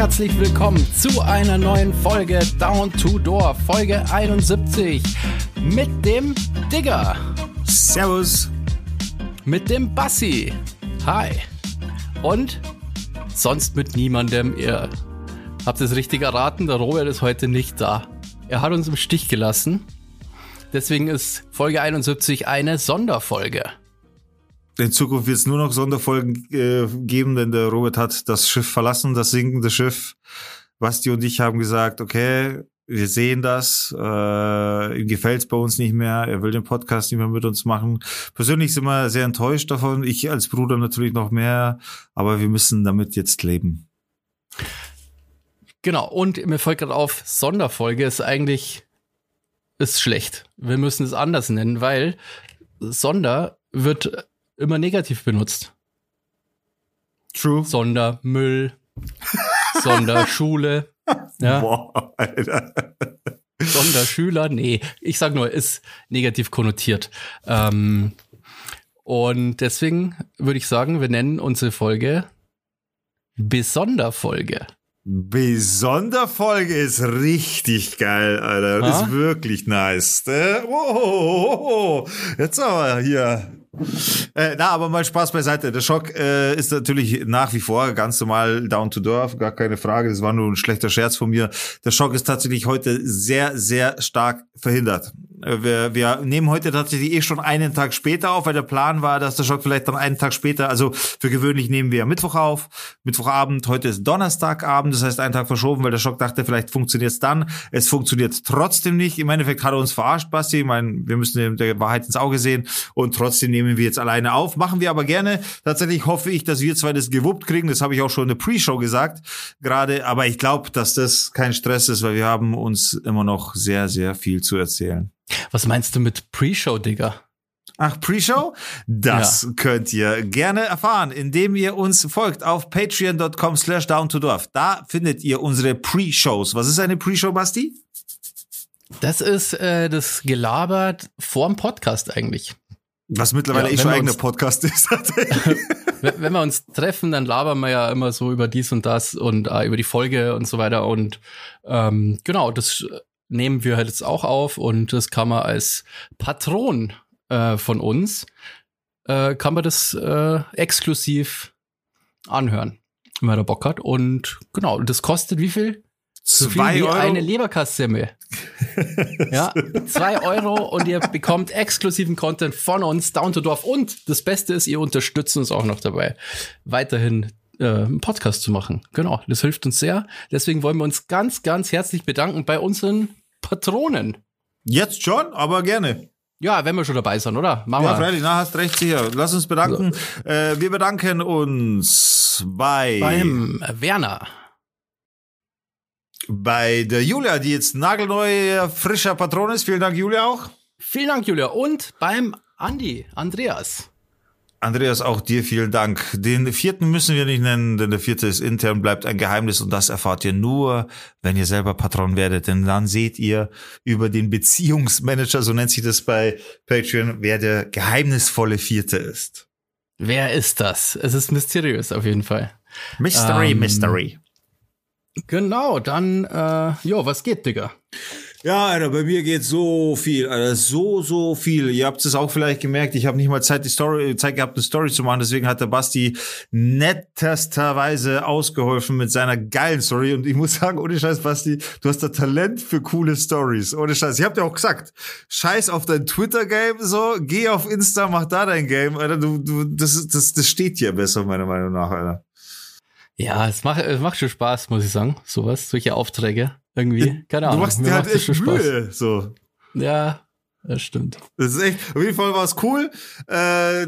herzlich willkommen zu einer neuen Folge Down to Door, Folge 71 mit dem Digger. Servus. Mit dem Bassi. Hi. Und sonst mit niemandem. Ihr habt es richtig erraten, der Robert ist heute nicht da. Er hat uns im Stich gelassen. Deswegen ist Folge 71 eine Sonderfolge. In Zukunft wird es nur noch Sonderfolgen äh, geben, denn der Robert hat das Schiff verlassen, das sinkende Schiff. Basti und ich haben gesagt, okay, wir sehen das, äh, ihm gefällt es bei uns nicht mehr, er will den Podcast nicht mehr mit uns machen. Persönlich sind wir sehr enttäuscht davon, ich als Bruder natürlich noch mehr, aber wir müssen damit jetzt leben. Genau, und mir fällt gerade auf, Sonderfolge ist eigentlich ist schlecht. Wir müssen es anders nennen, weil Sonder wird immer negativ benutzt. True. Sondermüll, Sonderschule. Ja. Boah, Alter. Sonderschüler, nee, ich sag nur, ist negativ konnotiert. Ähm, und deswegen würde ich sagen, wir nennen unsere Folge Besonderfolge. Besonderfolge ist richtig geil, Alter. Das Ah? ist wirklich nice. Oh, oh, oh. Jetzt aber hier. Äh, na, aber mal Spaß beiseite. Der Schock äh, ist natürlich nach wie vor ganz normal down to Dorf, gar keine Frage. Das war nur ein schlechter Scherz von mir. Der Schock ist tatsächlich heute sehr, sehr stark verhindert. Äh, Wir, wir nehmen heute tatsächlich eh schon einen Tag später auf, weil der Plan war, dass der Schock vielleicht dann einen Tag später, also für gewöhnlich nehmen wir Mittwoch auf, Mittwochabend, heute ist Donnerstagabend, das heißt einen Tag verschoben, weil der Schock dachte, vielleicht funktioniert es dann. Es funktioniert trotzdem nicht. Im Endeffekt hat er uns verarscht, Basti. Ich meine, wir müssen der Wahrheit ins Auge sehen und trotzdem nehmen wir jetzt alleine auf. Machen wir aber gerne. Tatsächlich hoffe ich, dass wir zwei das gewuppt kriegen. Das habe ich auch schon in der Pre-Show gesagt gerade. Aber ich glaube, dass das kein Stress ist, weil wir haben uns immer noch sehr, sehr viel zu erzählen. Was meinst du mit Pre-Show, Digga? Ach, Pre-Show? Das könnt ihr gerne erfahren, indem ihr uns folgt auf patreon.com slash down to dorf. Da findet ihr unsere Pre-Shows. Was ist eine Pre-Show, Basti? Das ist äh, das gelabert vorm Podcast eigentlich. Was mittlerweile Ja, eh schon eigener Podcast ist. wenn wir uns treffen, dann labern wir ja immer so über dies und das und äh, über die Folge und so weiter. Und ähm, genau, das nehmen wir halt jetzt auch auf und das kann man als Patron äh, von uns, äh, kann man das äh, exklusiv anhören, wenn man da Bock hat. Und genau, das kostet wie viel? So viel Zwei wie Euro. eine Leberkassemmel. ja, zwei Euro und ihr bekommt exklusiven Content von uns, Down to Dorf. Und das Beste ist, ihr unterstützt uns auch noch dabei, weiterhin äh, einen Podcast zu machen. Genau, das hilft uns sehr. Deswegen wollen wir uns ganz, ganz herzlich bedanken bei unseren Patronen. Jetzt schon, aber gerne. Ja, wenn wir schon dabei sind, oder? Machen Ja, wir. freilich, na, hast recht, sicher. Lass uns bedanken. Äh, wir bedanken uns bei, Beim Werner. bei der Julia, die jetzt nagelneu frischer Patron ist. Vielen Dank, Julia, auch. Vielen Dank, Julia. Und beim Andi, Andreas. Andreas, auch dir vielen Dank. Den vierten müssen wir nicht nennen, denn der vierte ist intern, bleibt ein Geheimnis und das erfahrt ihr nur, wenn ihr selber Patron werdet. Denn dann seht ihr über den Beziehungsmanager, so nennt sich das bei Patreon, wer der geheimnisvolle vierte ist. Wer ist das? Es ist mysteriös auf jeden Fall. Mystery, Ähm, Mystery. Genau, dann, äh, jo, was geht, Digga? Ja, Alter, bei mir geht so viel, Alter, so, so viel. Ihr habt es auch vielleicht gemerkt, ich habe nicht mal Zeit, die Story, Zeit gehabt, eine Story zu machen, deswegen hat der Basti nettesterweise ausgeholfen mit seiner geilen Story. Und ich muss sagen, ohne Scheiß, Basti, du hast da Talent für coole Stories. Ohne Scheiß. Ich hab dir auch gesagt, scheiß auf dein Twitter-Game, so, geh auf Insta, mach da dein Game, Alter. Du, du, das, das, das steht dir besser, meiner Meinung nach, Alter. Ja, es macht, es macht schon Spaß, muss ich sagen. Sowas, solche Aufträge. Irgendwie. Keine Ahnung. Du machst mir dir halt echt Mühe, so. Ja, das stimmt. Das ist echt, auf jeden Fall war es cool, äh,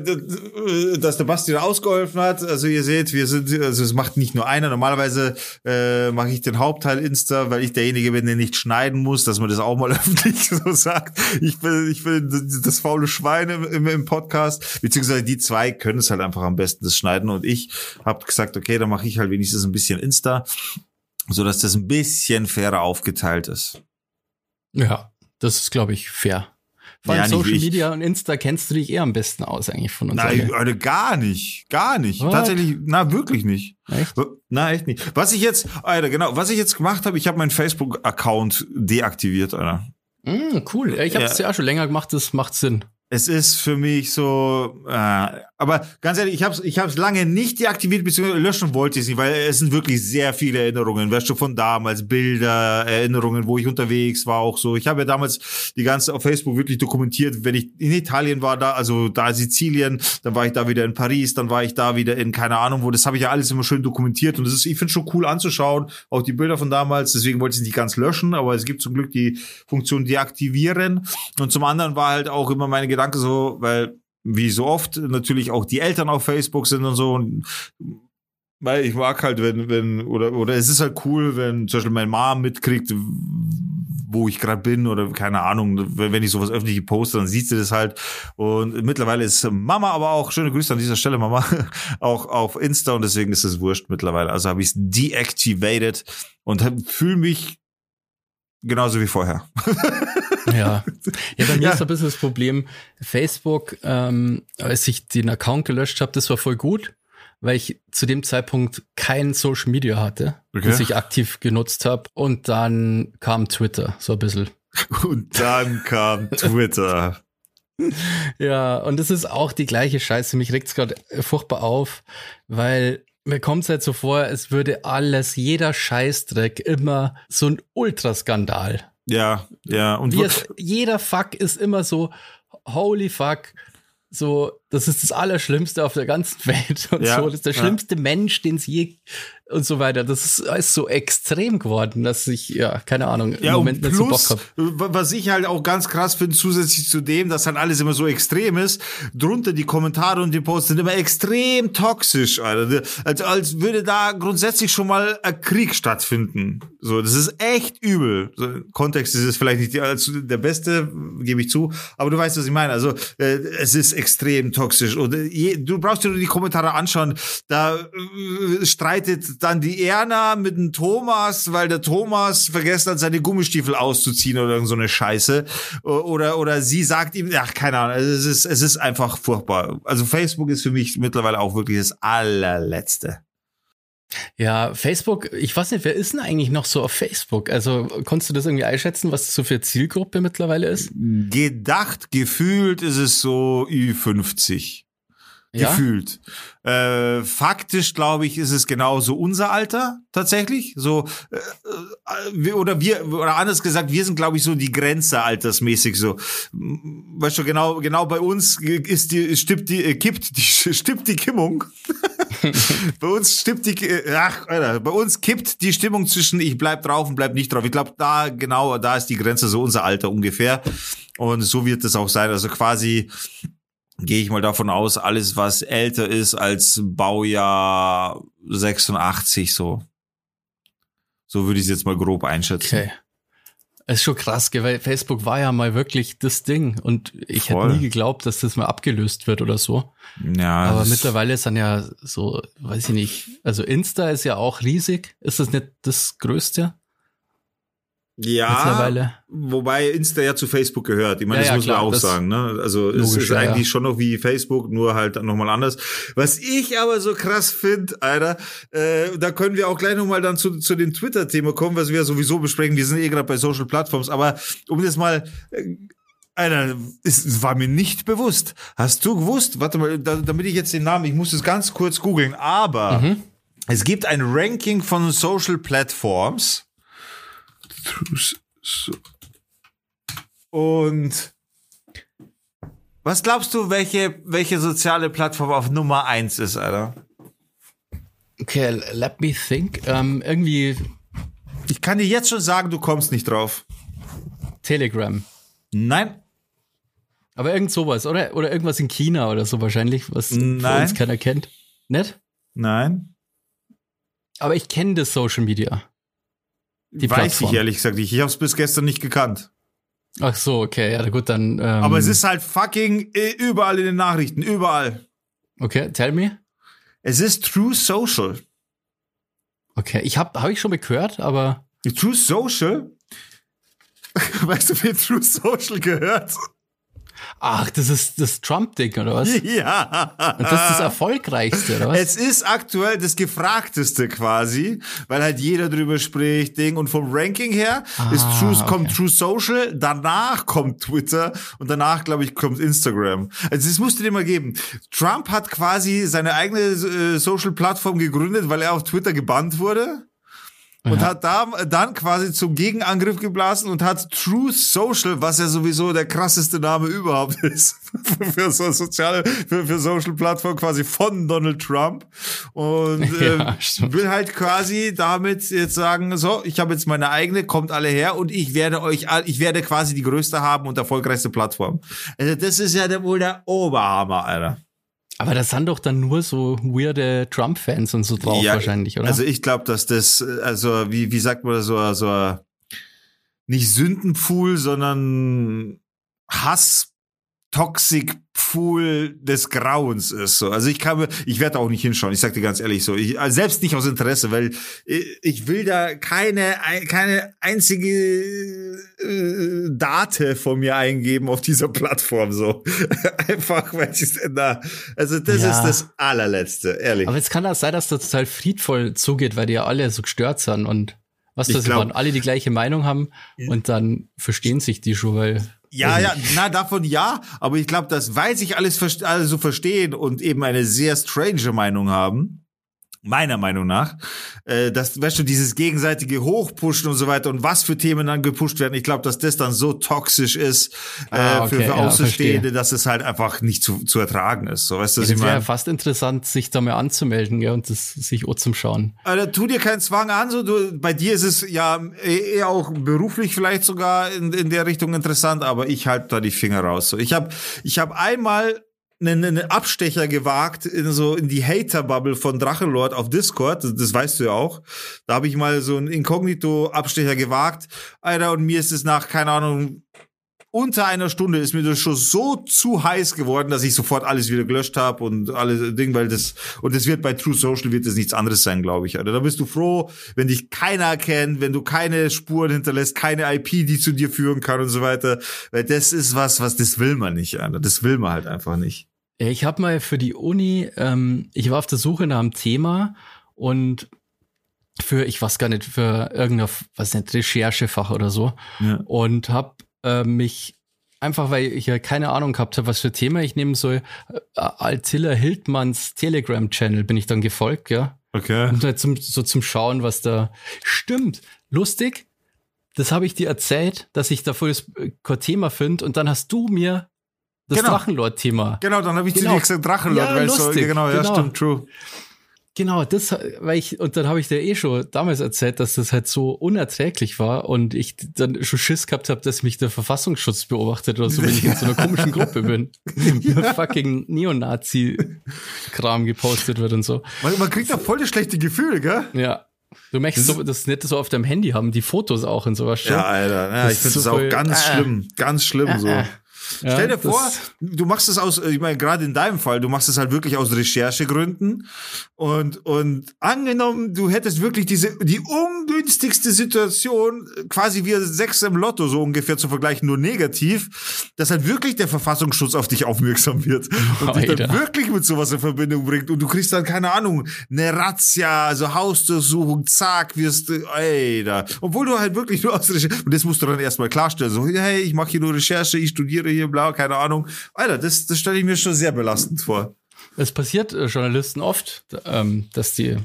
dass der Basti da ausgeholfen hat. Also ihr seht, wir sind, also es macht nicht nur einer. Normalerweise äh, mache ich den Hauptteil Insta, weil ich derjenige bin, der nicht schneiden muss, dass man das auch mal öffentlich so sagt. Ich bin, ich bin das faule Schwein im, im, im Podcast, beziehungsweise die zwei können es halt einfach am besten das schneiden und ich habe gesagt, okay, dann mache ich halt wenigstens ein bisschen Insta, so dass das ein bisschen fairer aufgeteilt ist. Ja, das ist, glaube ich, fair. Vor allem Ja, Social ich. Media und Insta kennst du dich eher am besten aus eigentlich von uns. Nein. Alter, gar nicht. Gar nicht. What? Tatsächlich, na, wirklich nicht. Echt? Na, echt nicht. Was ich jetzt, Alter, genau, was ich jetzt gemacht habe, ich habe meinen Facebook-Account deaktiviert, Alter. Mm, cool. Ja, Ich habe es ja. schon länger gemacht, das macht Sinn. Es ist für mich so, äh, aber ganz ehrlich, ich habe es ich hab's lange nicht deaktiviert, beziehungsweise löschen wollte ich es nicht, weil es sind wirklich sehr viele Erinnerungen, weißt du, von damals, Bilder, Erinnerungen, wo ich unterwegs war, auch so. Ich habe ja damals die ganze auf Facebook wirklich dokumentiert, wenn ich in Italien war, da, also da Sizilien, dann war ich da wieder in Paris, dann war ich da wieder in keine Ahnung wo, das habe ich ja alles immer schön dokumentiert und das ist, ich finde schon cool anzuschauen, auch die Bilder von damals, deswegen wollte ich es nicht ganz löschen, aber es gibt zum Glück die Funktion deaktivieren. Und zum anderen war halt auch immer meine Gedanke so, weil wie so oft natürlich auch die Eltern auf Facebook sind und so und weil ich mag halt, wenn, wenn, oder, oder es ist halt cool, wenn zum Beispiel meine Mom mitkriegt, wo ich gerade bin oder keine Ahnung, wenn ich sowas öffentlich poste, dann sieht sie das halt. Und mittlerweile ist Mama aber auch, schöne Grüße an dieser Stelle, Mama, auch auf Insta und deswegen ist es wurscht mittlerweile. Also habe ich es deactivated und fühle mich genauso wie vorher. Ja. Ja, bei mir Ja. ist ein bisschen das Problem, Facebook, ähm, als ich den Account gelöscht habe, das war voll gut, weil ich zu dem Zeitpunkt kein Social Media hatte, Okay. das ich aktiv genutzt habe. Und dann kam Twitter, so ein bisschen. Und dann kam Twitter. Ja, und das ist auch die gleiche Scheiße. Mich regt's gerade furchtbar auf, weil mir kommt's halt so vor, es würde alles, jeder Scheißdreck immer so ein Ultraskandal. Ja, ja. Und es, jeder Fuck ist immer so, holy fuck, so, das ist das Allerschlimmste auf der ganzen Welt und Ja, so, das ist der ja. schlimmste Mensch, den es je und so weiter. Das ist alles so extrem geworden, dass ich, ja, keine Ahnung, im Ja, Moment und nicht so Bock plus, habe. was ich halt auch ganz krass finde, zusätzlich zu dem, dass halt alles immer so extrem ist, drunter die Kommentare und die Posts sind immer extrem toxisch, Alter. Also als würde da grundsätzlich schon mal ein Krieg stattfinden. So, das ist echt übel. So, im Kontext ist es vielleicht nicht die- als der beste, gebe ich zu, aber du weißt, was ich meine. Also, äh, es ist extrem toxisch. Und äh, je, du brauchst dir nur die Kommentare anschauen. Da äh, streitet dann die Erna mit dem Thomas, weil der Thomas vergessen hat, seine Gummistiefel auszuziehen oder irgend so eine Scheiße. Oder, oder sie sagt ihm, ach, keine Ahnung, also es ist, es ist einfach furchtbar. Also Facebook ist für mich mittlerweile auch wirklich das allerletzte. Ja, Facebook, ich weiß nicht, wer ist denn eigentlich noch so auf Facebook? Also, konntest du das irgendwie einschätzen, was das so für Zielgruppe mittlerweile ist? Gedacht, gefühlt ist es so Ü50. Ja? Gefühlt. Äh, faktisch, glaube ich, ist es genauso unser Alter tatsächlich. So äh, äh, oder wir oder anders gesagt, wir sind, glaube ich, so die Grenze altersmäßig so. Weißt du, genau, genau bei uns ist die stimmt die äh, kippt die stimmt die Kimmung. bei uns stimmt die äh, ach, Alter, bei uns kippt die Stimmung zwischen ich bleib drauf und bleib nicht drauf. Ich glaube, da genau, da ist die Grenze so unser Alter ungefähr. Und so wird es auch sein. Also quasi gehe ich mal davon aus, alles, was älter ist als Baujahr 86, so. So würde ich es jetzt mal grob einschätzen. Okay. Es ist schon krass, weil Facebook war ja mal wirklich das Ding und ich Voll. hätte nie geglaubt, dass das mal abgelöst wird oder so. Ja, Aber mittlerweile ist dann ja so, weiß ich nicht, also Insta ist ja auch riesig. Ist das nicht das Größte ja, mittlerweile? wobei Insta ja zu Facebook gehört. Ich meine, Ja, das ja, muss klar, man auch sagen. Ne? Also es ist ja, eigentlich schon noch wie Facebook, nur halt nochmal anders. Was ich aber so krass finde, Alter, äh, da können wir auch gleich nochmal dann zu, zu dem Twitter-Thema kommen, was wir ja sowieso besprechen. Wir sind eh gerade bei Social Platforms, aber um das mal äh, Alter, es es war mir nicht bewusst. Hast du gewusst? Warte mal, da, damit ich jetzt den Namen, ich muss es ganz kurz googeln, aber Mhm. es gibt ein Ranking von Social Platforms. Und was glaubst du, welche, welche soziale Plattform auf Nummer eins ist, Alter? Okay, let me think. Ähm, irgendwie Ich kann dir jetzt schon sagen, du kommst nicht drauf. Telegram. Nein. Aber irgend sowas, oder? Oder irgendwas in China oder so wahrscheinlich, was Nein. uns keiner kennt. Nicht? Nein. Aber ich kenne das Social Media. Die Weiß Plattform. ich ehrlich gesagt nicht. Ich habe es bis gestern nicht gekannt. Ach so, okay, ja gut, dann. Ähm, Aber es ist halt fucking äh, überall in den Nachrichten. Überall. Okay, tell me. Es ist True Social. Okay, ich habe hab ich schon mal gehört, aber True Social? Weißt du, wer True Social gehört? Ach, das ist das Trump-Ding, oder was? Ja. Und das ist das erfolgreichste, oder was? Es ist aktuell das gefragteste quasi, weil halt jeder drüber spricht, Ding. Und vom Ranking her ist Ah, True, kommt okay. True Social, danach kommt Twitter und danach, glaube ich, kommt Instagram. Also das musst du dir mal geben. Trump hat quasi seine eigene äh, Social-Plattform gegründet, weil er auf Twitter gebannt wurde. Und Ja. hat da, dann quasi zum Gegenangriff geblasen und hat True Social, was ja sowieso der krasseste Name überhaupt ist, für so soziale, für, für Social Plattform quasi von Donald Trump. Und Ja, ähm, will halt quasi damit jetzt sagen, so, ich habe jetzt meine eigene, kommt alle her und ich werde euch, ich werde quasi die größte haben und erfolgreichste Plattform. Also das ist ja der, wohl der Oberhammer, Alter. Aber das sind doch dann nur so weirde Trump-Fans und so drauf wahrscheinlich, oder? Also ich glaube, dass das, also wie, wie sagt man so, so nicht Sündenpfuhl, sondern Hass. Toxic Pool des Grauens ist so. Also ich kann mir, ich werde auch nicht hinschauen. Ich sag dir ganz ehrlich so. Ich, also selbst nicht aus Interesse, weil ich, ich will da keine keine einzige äh, Date von mir eingeben auf dieser Plattform so. Einfach weil ich da, also das Ja. ist das allerletzte, ehrlich. Aber jetzt kann das sein, dass das total friedvoll zugeht, weil die ja alle so gestört sind und was das waren, alle die gleiche Meinung haben und dann verstehen sich die schon, weil Ja, ja, na, davon ja, aber ich glaube, dass, weil sich alles alle so verstehen und eben eine sehr strange Meinung haben, meiner Meinung nach, äh, dass, weißt du, dieses gegenseitige Hochpushen und so weiter und was für Themen dann gepusht werden, ich glaube, dass das dann so toxisch ist äh, Ah, für, okay, für ja, Außenstehende, verstehe. dass es halt einfach nicht zu, zu ertragen ist. So, weißt du, ich wäre ja fast interessant, sich da mal anzumelden gell, und das sich Schauen. Alter, tu dir keinen Zwang an, so du, bei dir ist es ja eh- eher auch beruflich vielleicht sogar in, in der Richtung interessant, aber ich halte da die Finger raus. So, ich habe ich hab einmal einen, einen Abstecher gewagt in so in die Hater-Bubble von Drachenlord auf Discord, das, das weißt du ja auch. Da habe ich mal so einen Inkognito-Abstecher gewagt, Alter, und mir ist es nach, keine Ahnung, unter einer Stunde ist mir das schon so zu heiß geworden, dass ich sofort alles wieder gelöscht habe und alle Ding, weil das und das wird bei True Social wird das nichts anderes sein, glaube ich. Alter. Da bist du froh, wenn dich keiner kennt, wenn du keine Spuren hinterlässt, keine IP, die zu dir führen kann und so weiter, weil das ist was, was das will man nicht, Alter. Das will man halt einfach nicht. Ich habe mal für die Uni, ähm, ich war auf der Suche nach einem Thema und für, ich weiß gar nicht, für irgendein, was nicht, Recherchefach oder so Ja. und habe äh, mich einfach, weil ich ja keine Ahnung gehabt habe, was für Thema ich nehmen soll, äh, Altilla Hildmanns Telegram-Channel bin ich dann gefolgt, ja. Okay. Und halt zum, so zum Schauen, was da stimmt. Lustig, das habe ich dir erzählt, dass ich da voll das äh, Thema finde und dann hast du mir das Genau. Drachenlord-Thema Genau, dann habe ich Genau. dir gesagt Drachenlord, Ja, weil so, lustig, genau, ja, genau. stimmt, true. Genau, das, weil ich, und dann habe ich dir eh schon damals erzählt, dass das halt so unerträglich war und ich dann schon Schiss gehabt habe, dass mich der Verfassungsschutz beobachtet oder so, wenn ich in so einer komischen Gruppe bin. Mit fucking Neonazi-Kram gepostet wird und so. Man, man kriegt da voll das schlechte Gefühl, gell? Ja. Du möchtest so, das nicht so auf deinem Handy haben, die Fotos auch und sowas. Ja, Alter, ja, Das ich finde ist das so auch ganz Ah. schlimm, ganz schlimm so. Ja, Stell dir vor, du machst es aus, ich meine, gerade in deinem Fall, du machst es halt wirklich aus Recherchegründen und, und angenommen, du hättest wirklich diese, die ungünstigste Situation, quasi wie sechs im Lotto so ungefähr zu vergleichen, nur negativ, dass halt wirklich der Verfassungsschutz auf dich aufmerksam wird und dich dann Alter. wirklich mit sowas in Verbindung bringt und du kriegst dann, keine Ahnung, eine Razzia, also Hausdurchsuchung, zack, wirst du, ey, da. Obwohl du halt wirklich nur aus Recherche, und das musst du dann erstmal klarstellen, so, hey, ich mache hier nur Recherche, ich studiere hier, bla, keine Ahnung. Alter, das, das stelle ich mir schon sehr belastend vor. Es passiert äh, Journalisten oft, ähm, dass die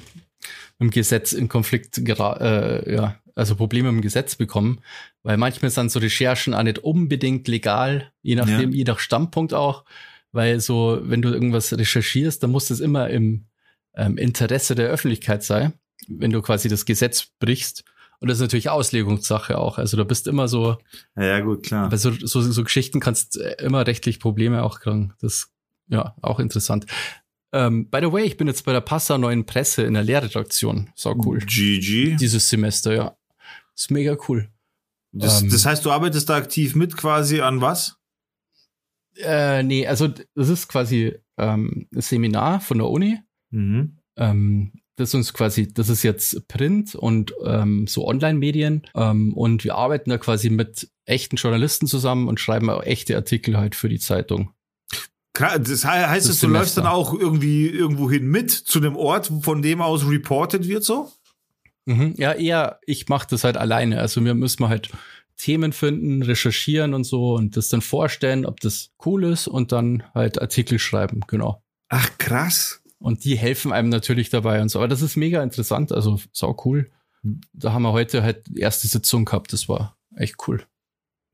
im Gesetz in Konflikt gera äh, ja, also Probleme im Gesetz bekommen, weil manchmal sind so Recherchen auch nicht unbedingt legal, je nachdem, je nach Standpunkt auch, weil so, wenn du irgendwas recherchierst, dann muss das immer im ähm, Interesse der Öffentlichkeit sein, wenn du quasi das Gesetz brichst. Und das ist natürlich Auslegungssache auch. Also du bist immer so, Ja, ja gut, klar. bei so, so, so Geschichten kannst du immer rechtlich Probleme auch kriegen. Das ja auch interessant. Ähm, by the way, ich bin jetzt bei der Passa neuen Presse in der Lehrredaktion. Sau cool. GG. Dieses Semester, ja. Ist mega cool. Das, ähm, das heißt, du arbeitest da aktiv mit quasi an was? Äh, nee, also das ist quasi ähm, ein Seminar von der Uni. Mhm. Ähm, das ist uns quasi, das ist jetzt Print und ähm, so Online-Medien ähm, und wir arbeiten da quasi mit echten Journalisten zusammen und schreiben auch echte Artikel halt für die Zeitung. Das heißt, das du läufst dann auch irgendwie irgendwo hin mit zu dem Ort, von dem aus reported wird so? Mhm, ja, eher, ich mache das halt alleine. Also wir müssen halt Themen finden, recherchieren und so und das dann vorstellen, ob das cool ist und dann halt Artikel schreiben, genau. Ach, krass. Und die helfen einem natürlich dabei und so. Aber das ist mega interessant, also sau cool. Da haben wir heute halt die erste Sitzung gehabt, das war echt cool.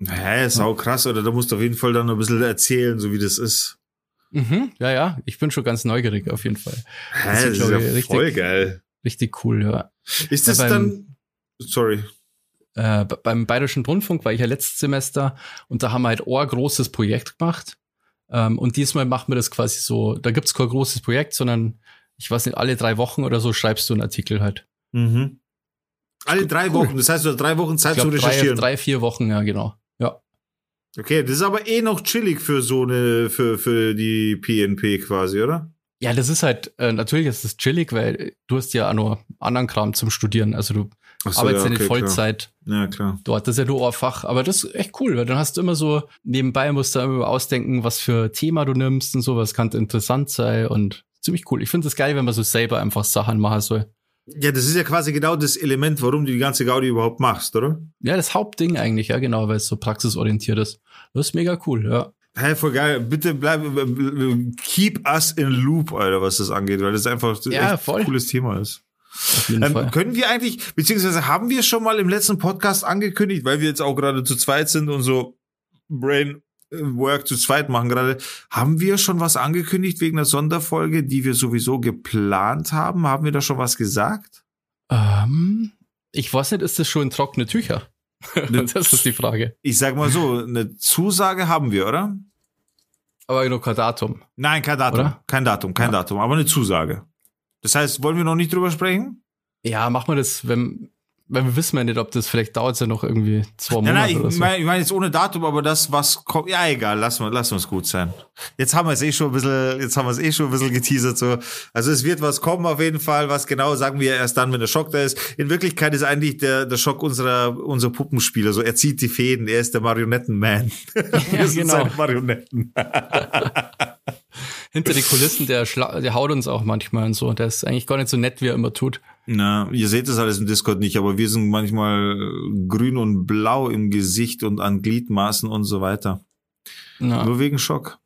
Hä, sau krass, oder da musst du auf jeden Fall dann ein bisschen erzählen, so wie das ist. Mhm, ja, ja, ich bin schon ganz neugierig auf jeden Fall. Hä, das, ist, das ist ja richtig, voll geil. Richtig cool, ja. Ist das ja, beim, dann, sorry. Äh, beim Bayerischen Rundfunk war ich ja letztes Semester und da haben wir halt ein großes Projekt gemacht. Ähm, und diesmal machen wir das quasi so, da gibt's kein großes Projekt, sondern ich weiß nicht, alle drei Wochen oder so schreibst du einen Artikel halt. Mhm. Alle drei cool. Wochen, das heißt, du hast drei Wochen Zeit glaub, zu recherchieren. Drei, drei, vier Wochen, ja, genau. Ja. Okay, das ist aber eh noch chillig für so eine, für, für die PNP quasi, oder? Ja, das ist halt, äh, natürlich ist es chillig, weil du hast ja auch noch anderen Kram zum Studieren. Also du so, arbeitest ja, okay, in Vollzeit klar. Ja, klar. dort. Das ist ja nur Ohrfach. Aber das ist echt cool, weil dann hast du immer so, nebenbei musst du immer ausdenken, was für Thema du nimmst und so, was kann interessant sein und ziemlich cool. Ich finde es geil, wenn man so selber einfach Sachen machen soll. Ja, das ist ja quasi genau das Element, warum du die ganze Gaudi überhaupt machst, oder? Ja, das Hauptding eigentlich, ja, genau, weil es so praxisorientiert ist. Das ist mega cool, ja. Hey, voll geil. Bitte bleib, keep us in loop, Alter, was das angeht, weil das einfach ja, ein cooles Thema ist. Ähm, können wir eigentlich, beziehungsweise haben wir schon mal im letzten Podcast angekündigt, weil wir jetzt auch gerade zu zweit sind und so Brain Work zu zweit machen gerade. Haben wir schon was angekündigt wegen der Sonderfolge, die wir sowieso geplant haben? Haben wir da schon was gesagt? Ähm, ich weiß nicht, ist das schon trockene Tücher? das ist die Frage. Ich sag mal so, eine Zusage haben wir, oder? Aber noch kein Datum. Nein, kein Datum. Oder? Kein Datum, kein ja. Datum, aber eine Zusage. Das heißt, wollen wir noch nicht drüber sprechen? Ja, machen wir das, wenn, weil wir wissen ja nicht, ob das vielleicht dauert ja noch irgendwie zwei Monate. Nein, nein, ich meine ich mein jetzt ohne Datum, aber das, was kommt, ja egal, lassen wir, lassen wir es gut sein. Jetzt haben wir es eh schon ein bisschen, jetzt haben wir es eh schon ein bisschen geteasert so. Also es wird was kommen auf jeden Fall, was genau sagen wir erst dann, wenn der Schock da ist. In Wirklichkeit ist eigentlich der, der Schock unserer, unser Puppenspieler. So, er zieht die Fäden, er ist der Marionettenman. wir ja, sind genau. seine Marionetten. Hinter die Kulissen, der, der haut uns auch manchmal und so. Der ist eigentlich gar nicht so nett, wie er immer tut. Na, ihr seht das alles im Discord nicht, aber wir sind manchmal grün und blau im Gesicht und an Gliedmaßen und so weiter. Na. Nur wegen Schock.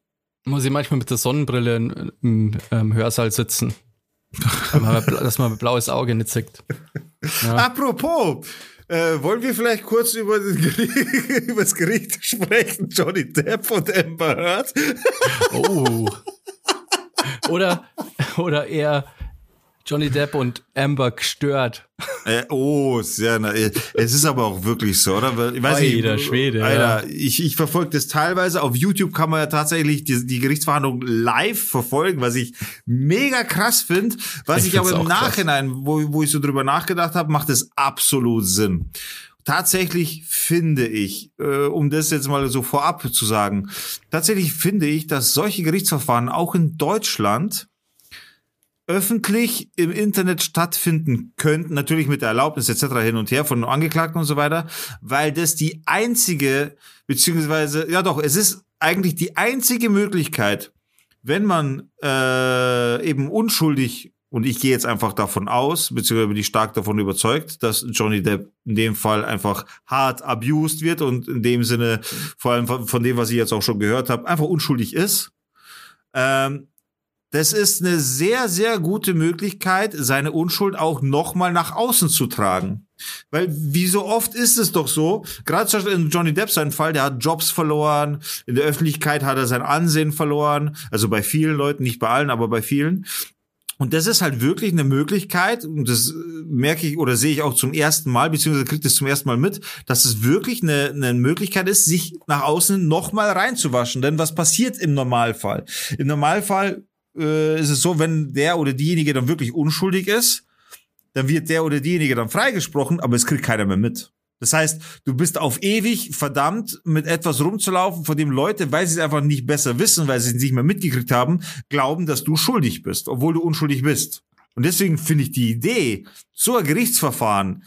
Muss ich manchmal mit der Sonnenbrille im, im ähm, Hörsaal sitzen. dass man blaues Auge nicht zickt. Ja. Apropos, äh, wollen wir vielleicht kurz über, über das Gericht sprechen? Johnny Depp und Amber Heard? oh. Oder, oder eher Johnny Depp und Amber gestört. Äh, oh, sehr, na, äh, es ist aber auch wirklich so, oder? Ich weiß Alter, nicht, Schwede. Alter, ja. ich, ich verfolge das teilweise. Auf YouTube kann man ja tatsächlich die, die Gerichtsverhandlung live verfolgen, was ich mega krass finde. Was ich, ich aber im Nachhinein, wo, wo ich so drüber nachgedacht habe, macht es absolut Sinn tatsächlich finde ich, äh, um das jetzt mal so vorab zu sagen, tatsächlich finde ich, dass solche Gerichtsverfahren auch in Deutschland öffentlich im Internet stattfinden könnten, natürlich mit der Erlaubnis etc. hin und her von Angeklagten und so weiter, weil das die einzige, beziehungsweise, ja doch, es ist eigentlich die einzige Möglichkeit, wenn man äh, eben unschuldig, und ich gehe jetzt einfach davon aus, beziehungsweise bin ich stark davon überzeugt, dass Johnny Depp in dem Fall einfach hart abused wird und in dem Sinne, vor allem von, dem, was ich jetzt auch schon gehört habe, einfach unschuldig ist. Ähm, das ist eine sehr, sehr gute Möglichkeit, seine Unschuld auch nochmal nach außen zu tragen. Weil wie so oft ist es doch so, gerade in Johnny Depp sein Fall, der hat Jobs verloren, in der Öffentlichkeit hat er sein Ansehen verloren, also bei vielen Leuten, nicht bei allen, aber bei vielen. Und das ist halt wirklich eine Möglichkeit, und das merke ich oder sehe ich auch zum ersten Mal, beziehungsweise kriegt es zum ersten Mal mit, dass es wirklich eine, eine Möglichkeit ist, sich nach außen nochmal reinzuwaschen. Denn was passiert im Normalfall? Im Normalfall äh, ist es so, wenn der oder diejenige dann wirklich unschuldig ist, dann wird der oder diejenige dann freigesprochen, aber es kriegt keiner mehr mit. Das heißt, du bist auf ewig verdammt, mit etwas rumzulaufen, von dem Leute, weil sie es einfach nicht besser wissen, weil sie es nicht mehr mitgekriegt haben, glauben, dass du schuldig bist, obwohl du unschuldig bist. Und deswegen finde ich die Idee, so ein Gerichtsverfahren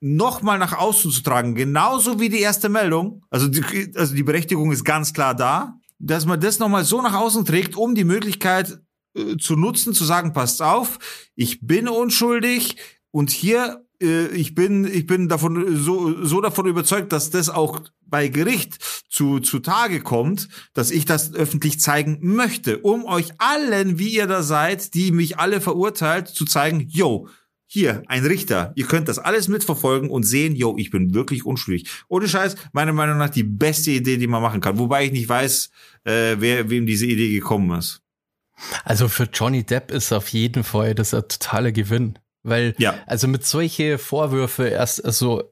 nochmal nach außen zu tragen, genauso wie die erste Meldung, also die, also die Berechtigung ist ganz klar da, dass man das nochmal so nach außen trägt, um die Möglichkeit äh, zu nutzen, zu sagen, passt auf, ich bin unschuldig und hier äh, ich bin ich bin davon so so davon überzeugt, dass das auch bei Gericht zu zu Tage kommt, dass ich das öffentlich zeigen möchte, um euch allen, wie ihr da seid, die mich alle verurteilt, zu zeigen, yo, hier, ein Richter, ihr könnt das alles mitverfolgen und sehen, yo, ich bin wirklich unschuldig. Ohne Scheiß, meiner Meinung nach die beste Idee, die man machen kann. Wobei ich nicht weiß, äh, wer wem diese Idee gekommen ist. Also für Johnny Depp ist auf jeden Fall das ein totaler Gewinn. Weil, ja. also mit solche Vorwürfe erst, also,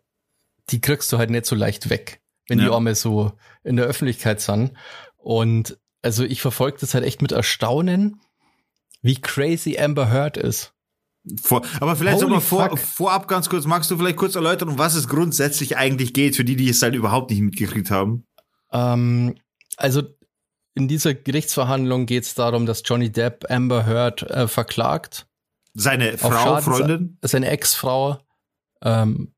die kriegst du halt nicht so leicht weg, wenn ja. die Arme so in der Öffentlichkeit sind. Und also ich verfolge das halt echt mit Erstaunen, wie crazy Amber Heard ist. Vor, aber vielleicht Holy mal vor, vorab ganz kurz, magst du vielleicht kurz erläutern, um was es grundsätzlich eigentlich geht, für die, die es halt überhaupt nicht mitgekriegt haben? Ähm, also in dieser Gerichtsverhandlung geht es darum, dass Johnny Depp Amber Heard äh, verklagt seine Frau, Freundin? Seine Ex-Frau. Ähm,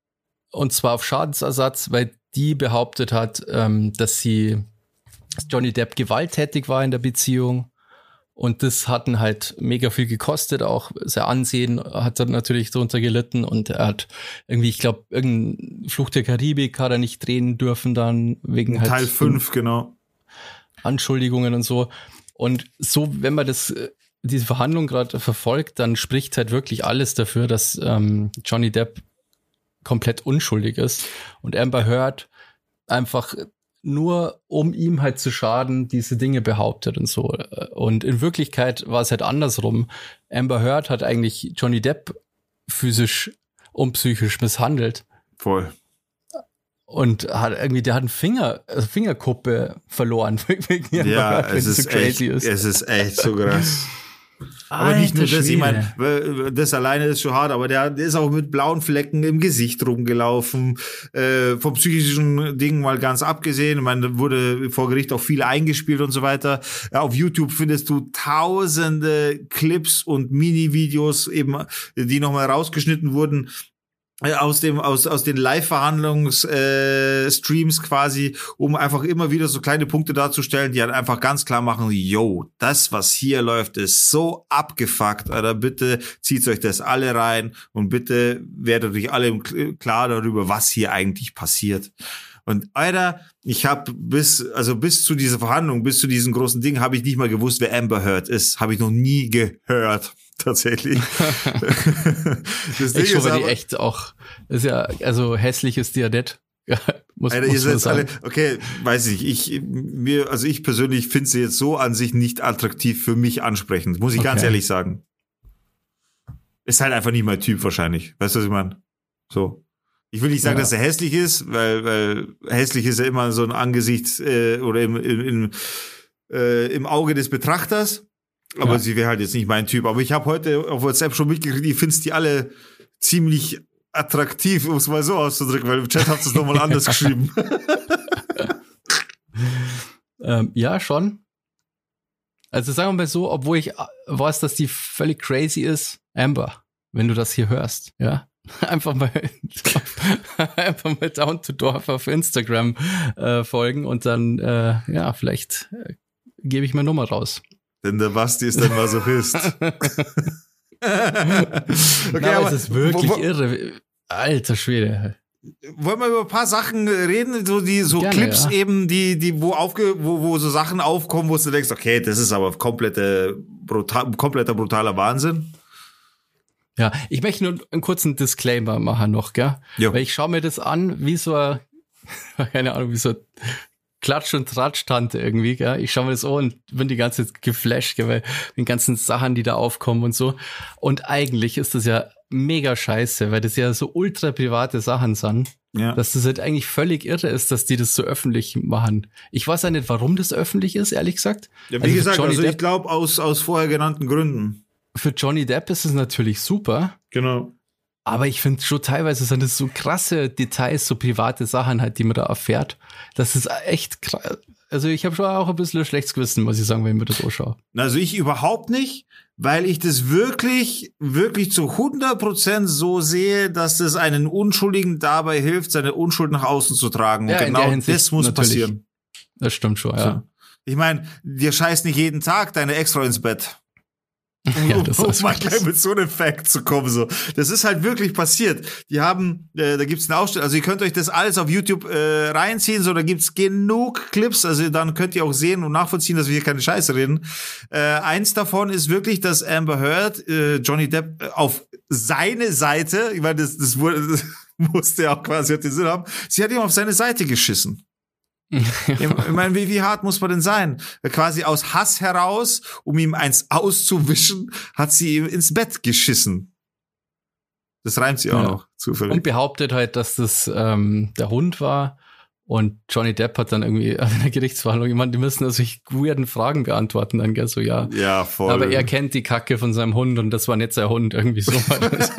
und zwar auf Schadensersatz, weil die behauptet hat, ähm, dass sie dass Johnny Depp gewalttätig war in der Beziehung. Und das hatten halt mega viel gekostet, auch sein Ansehen hat er natürlich darunter gelitten und er hat irgendwie, ich glaube, irgendein Fluch der Karibik hat er nicht drehen dürfen dann wegen halt Teil 5, genau. Anschuldigungen und so. Und so, wenn man das äh, diese Verhandlung gerade verfolgt, dann spricht halt wirklich alles dafür, dass ähm, Johnny Depp komplett unschuldig ist und Amber Heard einfach nur um ihm halt zu schaden, diese Dinge behauptet und so. Und in Wirklichkeit war es halt andersrum. Amber Heard hat eigentlich Johnny Depp physisch und psychisch misshandelt. Voll. Und hat irgendwie, der hat einen Finger, also Fingerkuppe verloren. ja, es ist, echt, ist. es ist echt so krass. Aber nicht nur das, ich meine, das alleine ist schon hart, aber der, der ist auch mit blauen Flecken im Gesicht rumgelaufen, äh, vom psychischen Ding mal ganz abgesehen. Ich meine, wurde vor Gericht auch viel eingespielt und so weiter. Ja, auf YouTube findest du tausende Clips und Mini-Videos eben, die nochmal rausgeschnitten wurden, äh, aus dem aus aus den Live-Verhandlungs äh, quasi, um einfach immer wieder so kleine Punkte darzustellen, die halt einfach ganz klar machen, yo, das was hier läuft, ist so abgefuckt, Alter, bitte zieht euch das alle rein und bitte werdet euch alle klar darüber, was hier eigentlich passiert. Und Alter, ich habe bis also bis zu dieser Verhandlung, bis zu diesem großen Ding, habe ich nicht mal gewusst, wer Amber Heard ist, habe ich noch nie gehört tatsächlich. das Ding ich ist aber, die echt auch, ist ja, also hässliches Diadett. Ja, muss, Alter, muss ihr seid alle, okay, weiß ich, ich, mir, also ich persönlich finde sie jetzt so an sich nicht attraktiv für mich ansprechend, muss ich okay. ganz ehrlich sagen. Ist halt einfach nicht mein Typ wahrscheinlich. Weißt du, was ich meine? So. Ich will nicht sagen, ja. dass er hässlich ist, weil, weil hässlich ist ja immer so ein Angesicht äh, oder im, im, im, äh, im Auge des Betrachters. Aber ja. sie wäre halt jetzt nicht mein Typ. Aber ich habe heute auf WhatsApp schon mitgekriegt, ich finde die alle ziemlich attraktiv, um es mal so auszudrücken, weil im Chat hat es nochmal anders geschrieben. ähm, ja, schon. Also sagen wir mal so, obwohl ich weiß, dass die völlig crazy ist, Amber, wenn du das hier hörst, ja. Einfach mal, einfach mal Down to Dorf auf Instagram äh, folgen und dann, äh, ja, vielleicht äh, gebe ich meine Nummer raus. Denn der Basti ist ein Masochist. okay, Na, aber es ist wirklich wo, wo, irre. Alter Schwede. Wollen wir über ein paar Sachen reden, so die so Gerne, Clips ja. eben, die die wo aufge wo, wo so Sachen aufkommen, wo du denkst, okay, das ist aber komplette brutal, kompletter brutaler Wahnsinn. Ja, ich möchte nur einen kurzen Disclaimer machen noch, gell? Ja. Weil ich schaue mir das an, wie so ein, keine Ahnung, wie so Klatsch- und Tratsch-Tante irgendwie, gell? Ich schaue mir das an und bin die ganze Zeit geflasht, gell? Weil den ganzen Sachen, die da aufkommen und so. Und eigentlich ist das ja mega scheiße, weil das ja so ultra private Sachen sind. Ja. Dass das halt eigentlich völlig irre ist, dass die das so öffentlich machen. Ich weiß ja nicht, warum das öffentlich ist, ehrlich gesagt. Ja, wie also gesagt, also ich glaube aus, aus vorher genannten Gründen. Für Johnny Depp ist es natürlich super. Genau. Aber ich finde schon teilweise sind das so krasse Details, so private Sachen halt, die man da erfährt. Das ist echt krass. Also ich habe schon auch ein bisschen schlechtes Gewissen, muss ich sagen, wenn ich mir das anschaue. Also ich überhaupt nicht, weil ich das wirklich, wirklich zu 100 Prozent so sehe, dass das einen Unschuldigen dabei hilft, seine Unschuld nach außen zu tragen. Und Ja, in genau Hinsicht das muss natürlich. passieren. Das stimmt schon, ja. Ich meine, dir scheißt nicht jeden Tag deine Ex-Frau ins Bett. ja das um ist mal gleich mit so einem Fact zu kommen. So. Das ist halt wirklich passiert. Die haben, äh, da gibt's eine Ausstellung, also ihr könnt euch das alles auf YouTube äh, reinziehen, so da gibt's genug Clips, also dann könnt ihr auch sehen und nachvollziehen, dass wir hier keine Scheiße reden. Äh, eins davon ist wirklich, dass Amber Heard äh, Johnny Depp äh, auf seine Seite, ich meine, das, das, wurde, das musste ja auch quasi den Sinn haben, sie hat ihm auf seine Seite geschissen. Ich meine, wie, wie hart muss man denn sein? Quasi aus Hass heraus, um ihm eins auszuwischen, hat sie ihm ins Bett geschissen. Das reimt sie auch Ja. noch, zufällig. Und behauptet halt, dass das ähm, der Hund war. Und Johnny Depp hat dann irgendwie in der Gerichtsverhandlung jemand, die müssen also sich weirden Fragen beantworten, dann gell, so ja. ja, voll. Aber er kennt die Kacke von seinem Hund und das war nicht sein Hund, irgendwie so. das.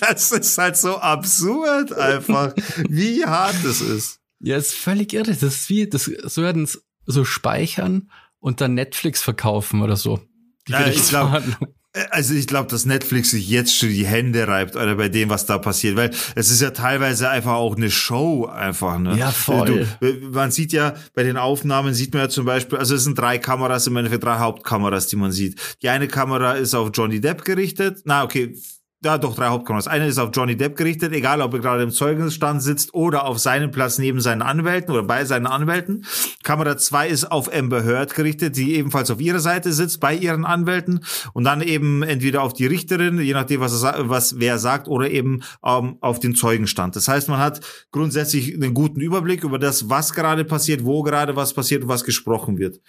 das ist halt so absurd einfach, wie hart das ist. Ja, ist völlig irre. Das ist wie, das so werden es so speichern und dann Netflix verkaufen oder so. Die Ja, ich glaub- Gerichtsverhandlung. Also ich glaube, dass Netflix sich jetzt schon die Hände reibt oder bei dem, was da passiert, weil es ist ja teilweise einfach auch eine Show einfach. Ne? Ja, voll. Du, äh, man sieht ja bei den Aufnahmen sieht man ja zum Beispiel, also es sind drei Kameras im Endeffekt drei Hauptkameras, die man sieht. Die eine Kamera ist auf Johnny Depp gerichtet. Na okay. Ja, doch, drei Hauptkameras. Eine ist auf Johnny Depp gerichtet, egal ob er gerade im Zeugenstand sitzt oder auf seinem Platz neben seinen Anwälten oder bei seinen Anwälten. Kamera zwei ist auf Amber Heard gerichtet, die ebenfalls auf ihrer Seite sitzt, bei ihren Anwälten. Und dann eben entweder auf die Richterin, je nachdem, was, er, was wer sagt, oder eben ähm, auf den Zeugenstand. Das heißt, man hat grundsätzlich einen guten Überblick über das, was gerade passiert, wo gerade was passiert und was gesprochen wird.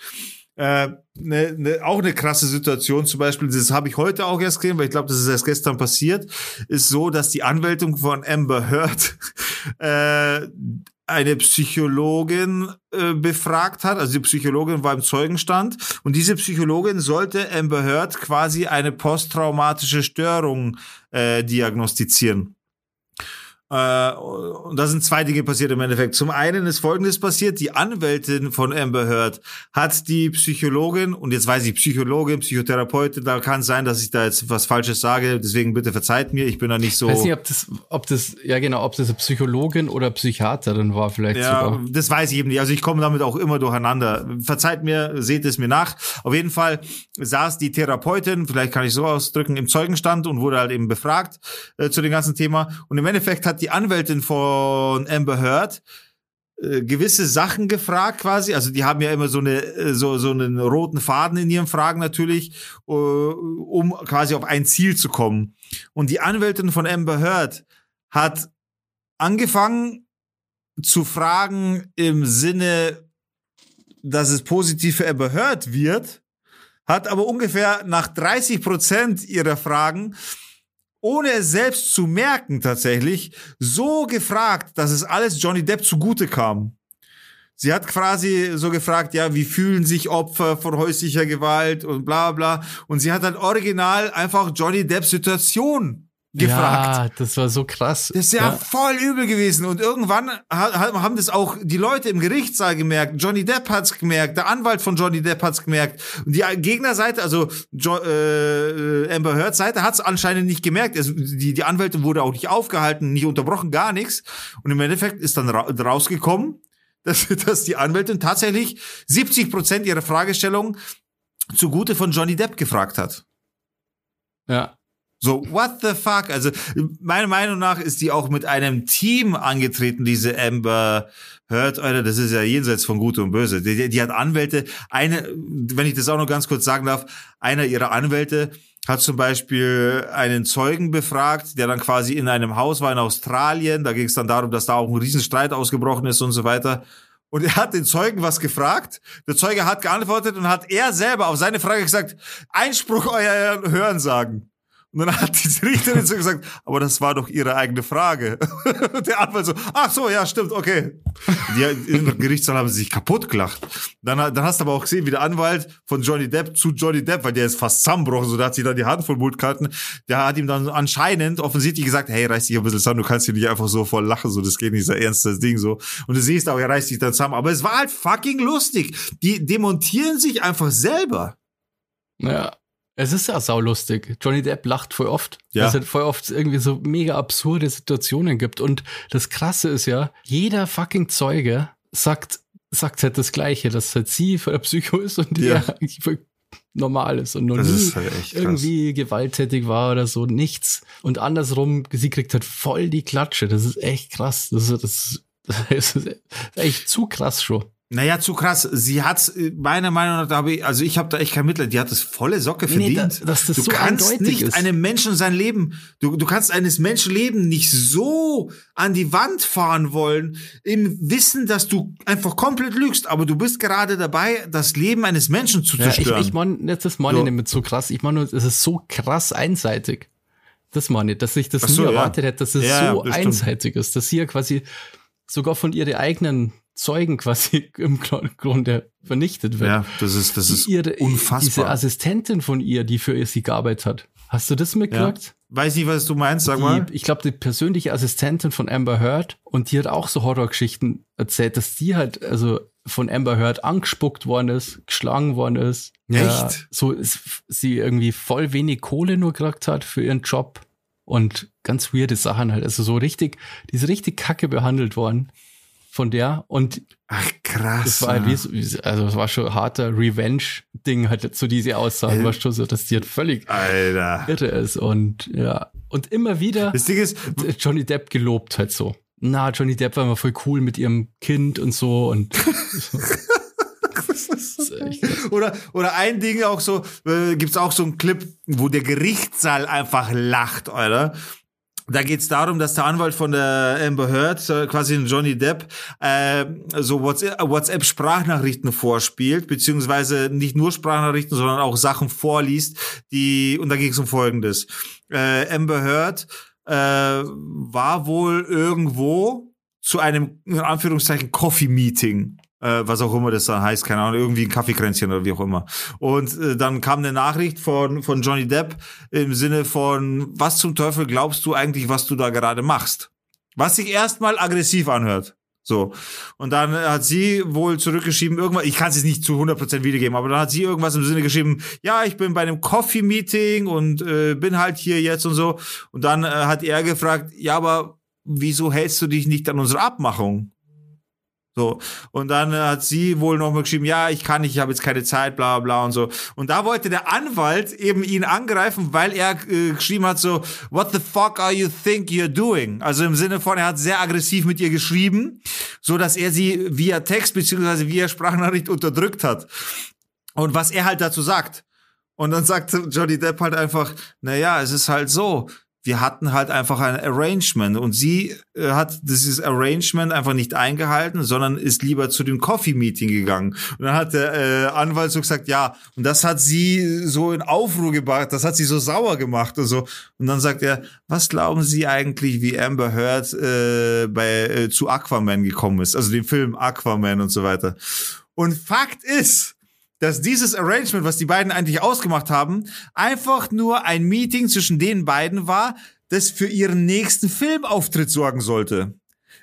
Äh, ne, ne, auch eine krasse Situation. Zum Beispiel, das habe ich heute auch erst gesehen, weil ich glaube, das ist erst gestern passiert, ist so, dass die Anwältin von Amber Heard äh, eine Psychologin äh, befragt hat, also die Psychologin war im Zeugenstand. Und diese Psychologin sollte Amber Heard quasi eine posttraumatische Störung äh, diagnostizieren. Äh, und da sind zwei Dinge passiert im Endeffekt. Zum einen ist Folgendes passiert. Die Anwältin von Amber Heard hat die Psychologin, und jetzt weiß ich Psychologin, Psychotherapeutin, da kann es sein, dass ich da jetzt was Falsches sage, deswegen bitte verzeiht mir, ich bin da nicht so... Ich weiß nicht, ob das, ob das, ja genau, ob das eine Psychologin oder Psychiaterin war, vielleicht Ja, sogar. das weiß ich eben nicht. Also ich komme damit auch immer durcheinander. Verzeiht mir, seht es mir nach. Auf jeden Fall saß die Therapeutin, vielleicht kann ich so ausdrücken, im Zeugenstand und wurde halt eben befragt äh, zu dem ganzen Thema. Und im Endeffekt hat die Anwältin von Amber Heard äh, gewisse Sachen gefragt quasi. Also die haben ja immer so eine äh, so so einen roten Faden in ihren Fragen natürlich, äh, um quasi auf ein Ziel zu kommen. Und die Anwältin von Amber Heard hat angefangen zu fragen im Sinne, dass es positiv für Amber Heard wird, hat aber ungefähr nach 30 Prozent ihrer Fragen ohne es selbst zu merken tatsächlich, so gefragt, dass es alles Johnny Depp zugute kam. Sie hat quasi so gefragt, ja, wie fühlen sich Opfer von häuslicher Gewalt und bla bla. Und sie hat dann original einfach Johnny Depps Situation gefragt. Ja, das war so krass. Das ist ja, voll übel gewesen. Und irgendwann ha- ha- haben das auch die Leute im Gerichtssaal gemerkt. Johnny Depp hat's gemerkt, der Anwalt von Johnny Depp hat's gemerkt. Und die Gegnerseite, also jo äh, Amber Heard Seite, hat's anscheinend nicht gemerkt. Also die, die Anwältin wurde auch nicht aufgehalten, nicht unterbrochen, gar nichts. Und im Endeffekt ist dann ra rausgekommen, dass, dass die Anwältin tatsächlich 70 Prozent ihrer Fragestellungen zugute von Johnny Depp gefragt hat. Ja. So, what the fuck? Also, meiner Meinung nach ist die auch mit einem Team angetreten, diese Amber Heard, Alter, das ist ja jenseits von Gut und Böse. Die, die, hat Anwälte, eine, wenn ich das auch noch ganz kurz sagen darf, einer ihrer Anwälte hat zum Beispiel einen Zeugen befragt, der dann quasi in einem Haus war in Australien. Da ging es dann darum, dass da auch ein Riesenstreit ausgebrochen ist und so weiter. Und er hat den Zeugen was gefragt. Der Zeuge hat geantwortet und hat er selber auf seine Frage gesagt, Einspruch euer Hören sagen. Und dann hat die Richterin so gesagt, aber das war doch ihre eigene Frage. Und der Anwalt so, ach so, ja, stimmt, okay. Die im Gerichtssaal haben sie sich kaputt gelacht. Dann, dann hast du aber auch gesehen, wie der Anwalt von Johnny Depp zu Johnny Depp, weil der ist fast zusammenbrochen, so, der hat sich dann die Hand voll Mut gehalten. Der hat ihm dann anscheinend offensichtlich gesagt, hey, reiß dich ein bisschen zusammen, du kannst hier nicht einfach so voll lachen, so, das geht nicht so ernst, das Ding, so. Und du siehst auch, er reißt sich dann zusammen. Aber es war halt fucking lustig. Die demontieren sich einfach selber. Ja. Es ist ja saulustig. Johnny Depp lacht voll oft. Ja. Dass es voll oft irgendwie so mega absurde Situationen gibt. Und das Krasse ist ja, jeder fucking Zeuge sagt, sagt halt das Gleiche, dass halt sie der Psycho ist und Ja. er eigentlich voll normal ist und noch Das nie halt irgendwie gewalttätig war oder so. Nichts. Und andersrum, sie kriegt halt voll die Klatsche. Das ist echt krass. Das ist, das, das ist echt zu krass schon. Naja, zu krass. Sie hat meiner Meinung nach, da habe ich, also ich habe da echt kein Mitleid. Die hat das volle Socke Nee, nee, verdient. da- dass das du so kannst eindeutig nicht ist. einem Menschen sein Leben, du, du kannst eines Menschen Leben nicht so an die Wand fahren wollen, im Wissen, dass du einfach komplett lügst, aber du bist gerade dabei, das Leben eines Menschen zu Ja, ich, zerstören. ich meine, jetzt das meine So. ich nicht mit so krass. Ich meine, es ist so krass einseitig. Das meine ich, dass ich das so, nie ja. erwartet hätte, dass es Ja, so das einseitig ist, dass sie ja quasi sogar von ihren eigenen Zeugen quasi im Grunde vernichtet wird. ja, das ist, das ist ihre, Diese unfassbar. Assistentin von ihr, die für sie gearbeitet hat. Hast du das ja. mitgekriegt? Weiß nicht, was du meinst, sag mal. Die, ich glaube, die persönliche Assistentin von Amber Heard und die hat auch so Horrorgeschichten erzählt, dass die halt also von Amber Heard angespuckt worden ist, geschlagen worden ist. Echt? so ist, sie irgendwie voll wenig Kohle nur gekriegt hat für ihren Job und ganz weirde Sachen halt. Also so richtig, die ist richtig kacke behandelt worden von der und Ach, krass. das war halt wie, so- also es war schon harter Revenge-Ding halt so diese Aussagen, Äh. war schon so, dass die halt völlig Alter. irre ist und ja und immer wieder Das Ding ist, Johnny Depp gelobt halt so. Na, Johnny Depp war immer voll cool mit ihrem Kind und so und krass. Oder, oder ein Ding auch so, äh, gibt's auch so einen Clip, wo der Gerichtssaal einfach lacht, oder? Da geht's darum, dass der Anwalt von der Amber Heard, äh, quasi den Johnny Depp, äh, so WhatsApp- WhatsApp-Sprachnachrichten vorspielt, beziehungsweise nicht nur Sprachnachrichten, sondern auch Sachen vorliest, die, und da ging's um Folgendes. Äh, Amber Heard äh, war wohl irgendwo zu einem, in Anführungszeichen, Coffee-Meeting äh, was auch immer das dann heißt, keine Ahnung, irgendwie ein Kaffeekränzchen oder wie auch immer. Und äh, dann kam eine Nachricht von, von Johnny Depp im Sinne von, was zum Teufel glaubst du eigentlich, was du da gerade machst? Was sich erstmal aggressiv anhört. So. Und dann hat sie wohl zurückgeschrieben, irgendwas, ich kann es jetzt nicht zu 100% wiedergeben, aber dann hat sie irgendwas im Sinne geschrieben, ja, ich bin bei einem Coffee-Meeting und äh, bin halt hier jetzt und so. Und dann äh, hat er gefragt, ja, aber wieso hältst du dich nicht an unsere Abmachung? So. Und dann äh, hat sie wohl noch mal geschrieben, ja, ich kann nicht, ich habe jetzt keine Zeit, bla bla und so. Und da wollte der Anwalt eben ihn angreifen, weil er äh, geschrieben hat so, what the fuck are you think you're doing? Also im Sinne von, er hat sehr aggressiv mit ihr geschrieben, so dass er sie via Text beziehungsweise via Sprachnachricht unterdrückt hat. Und was er halt dazu sagt. Und dann sagt Johnny Depp halt einfach, na ja, es ist halt so, wir hatten halt einfach ein Arrangement und sie äh, hat dieses Arrangement einfach nicht eingehalten, sondern ist lieber zu dem Coffee Meeting gegangen. Und dann hat der äh, Anwalt so gesagt, ja, und das hat sie so in Aufruhr gebracht, das hat sie so sauer gemacht und so. Und dann sagt er, was glauben Sie eigentlich, wie Amber Heard äh, bei äh, zu Aquaman gekommen ist, also dem Film Aquaman und so weiter. Und Fakt ist, dass dieses Arrangement, was die beiden eigentlich ausgemacht haben, einfach nur ein Meeting zwischen den beiden war, das für ihren nächsten Filmauftritt sorgen sollte.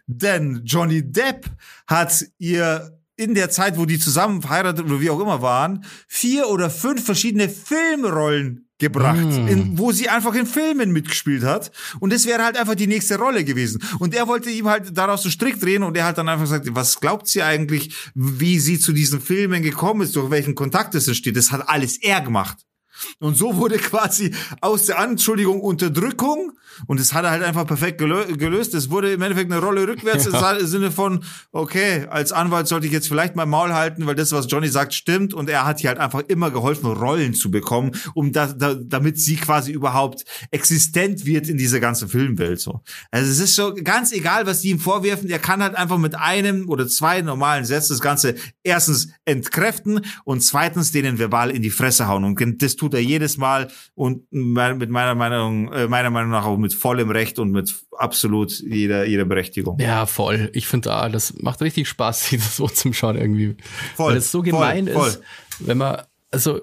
Denn Johnny Depp hat ihr in der Zeit, wo die zusammen verheiratet oder wie auch immer waren, vier oder fünf verschiedene Filmrollen gebracht, Mm. in, wo sie einfach in Filmen mitgespielt hat. Und das wäre halt einfach die nächste Rolle gewesen. Und er wollte ihm halt daraus so strikt drehen und er hat dann einfach gesagt, was glaubt sie eigentlich, wie sie zu diesen Filmen gekommen ist, durch welchen Kontakt es entsteht. Das hat alles er gemacht. Und so wurde quasi aus der Anschuldigung Unterdrückung und das hat er halt einfach perfekt gelö gelöst. Es wurde im Endeffekt eine Rolle rückwärts Ja. im Sinne von, okay, als Anwalt sollte ich jetzt vielleicht mein Maul halten, weil das, was Johnny sagt, stimmt. Und er hat ihr halt einfach immer geholfen, Rollen zu bekommen, um da, da, damit sie quasi überhaupt existent wird in dieser ganzen Filmwelt. So. Also es ist so ganz egal, was die ihm vorwerfen. Er kann halt einfach mit einem oder zwei normalen Sätzen das Ganze erstens entkräften und zweitens denen verbal in die Fresse hauen. Und das tut tut er jedes Mal und mit meiner Meinung, äh, meiner Meinung nach auch mit vollem Recht und mit absolut jeder, jeder Berechtigung. Ja, voll. Ich finde, ah, das macht richtig Spaß, sich das so zum Schauen irgendwie. Voll. Weil es so gemein voll, voll. ist, wenn man, also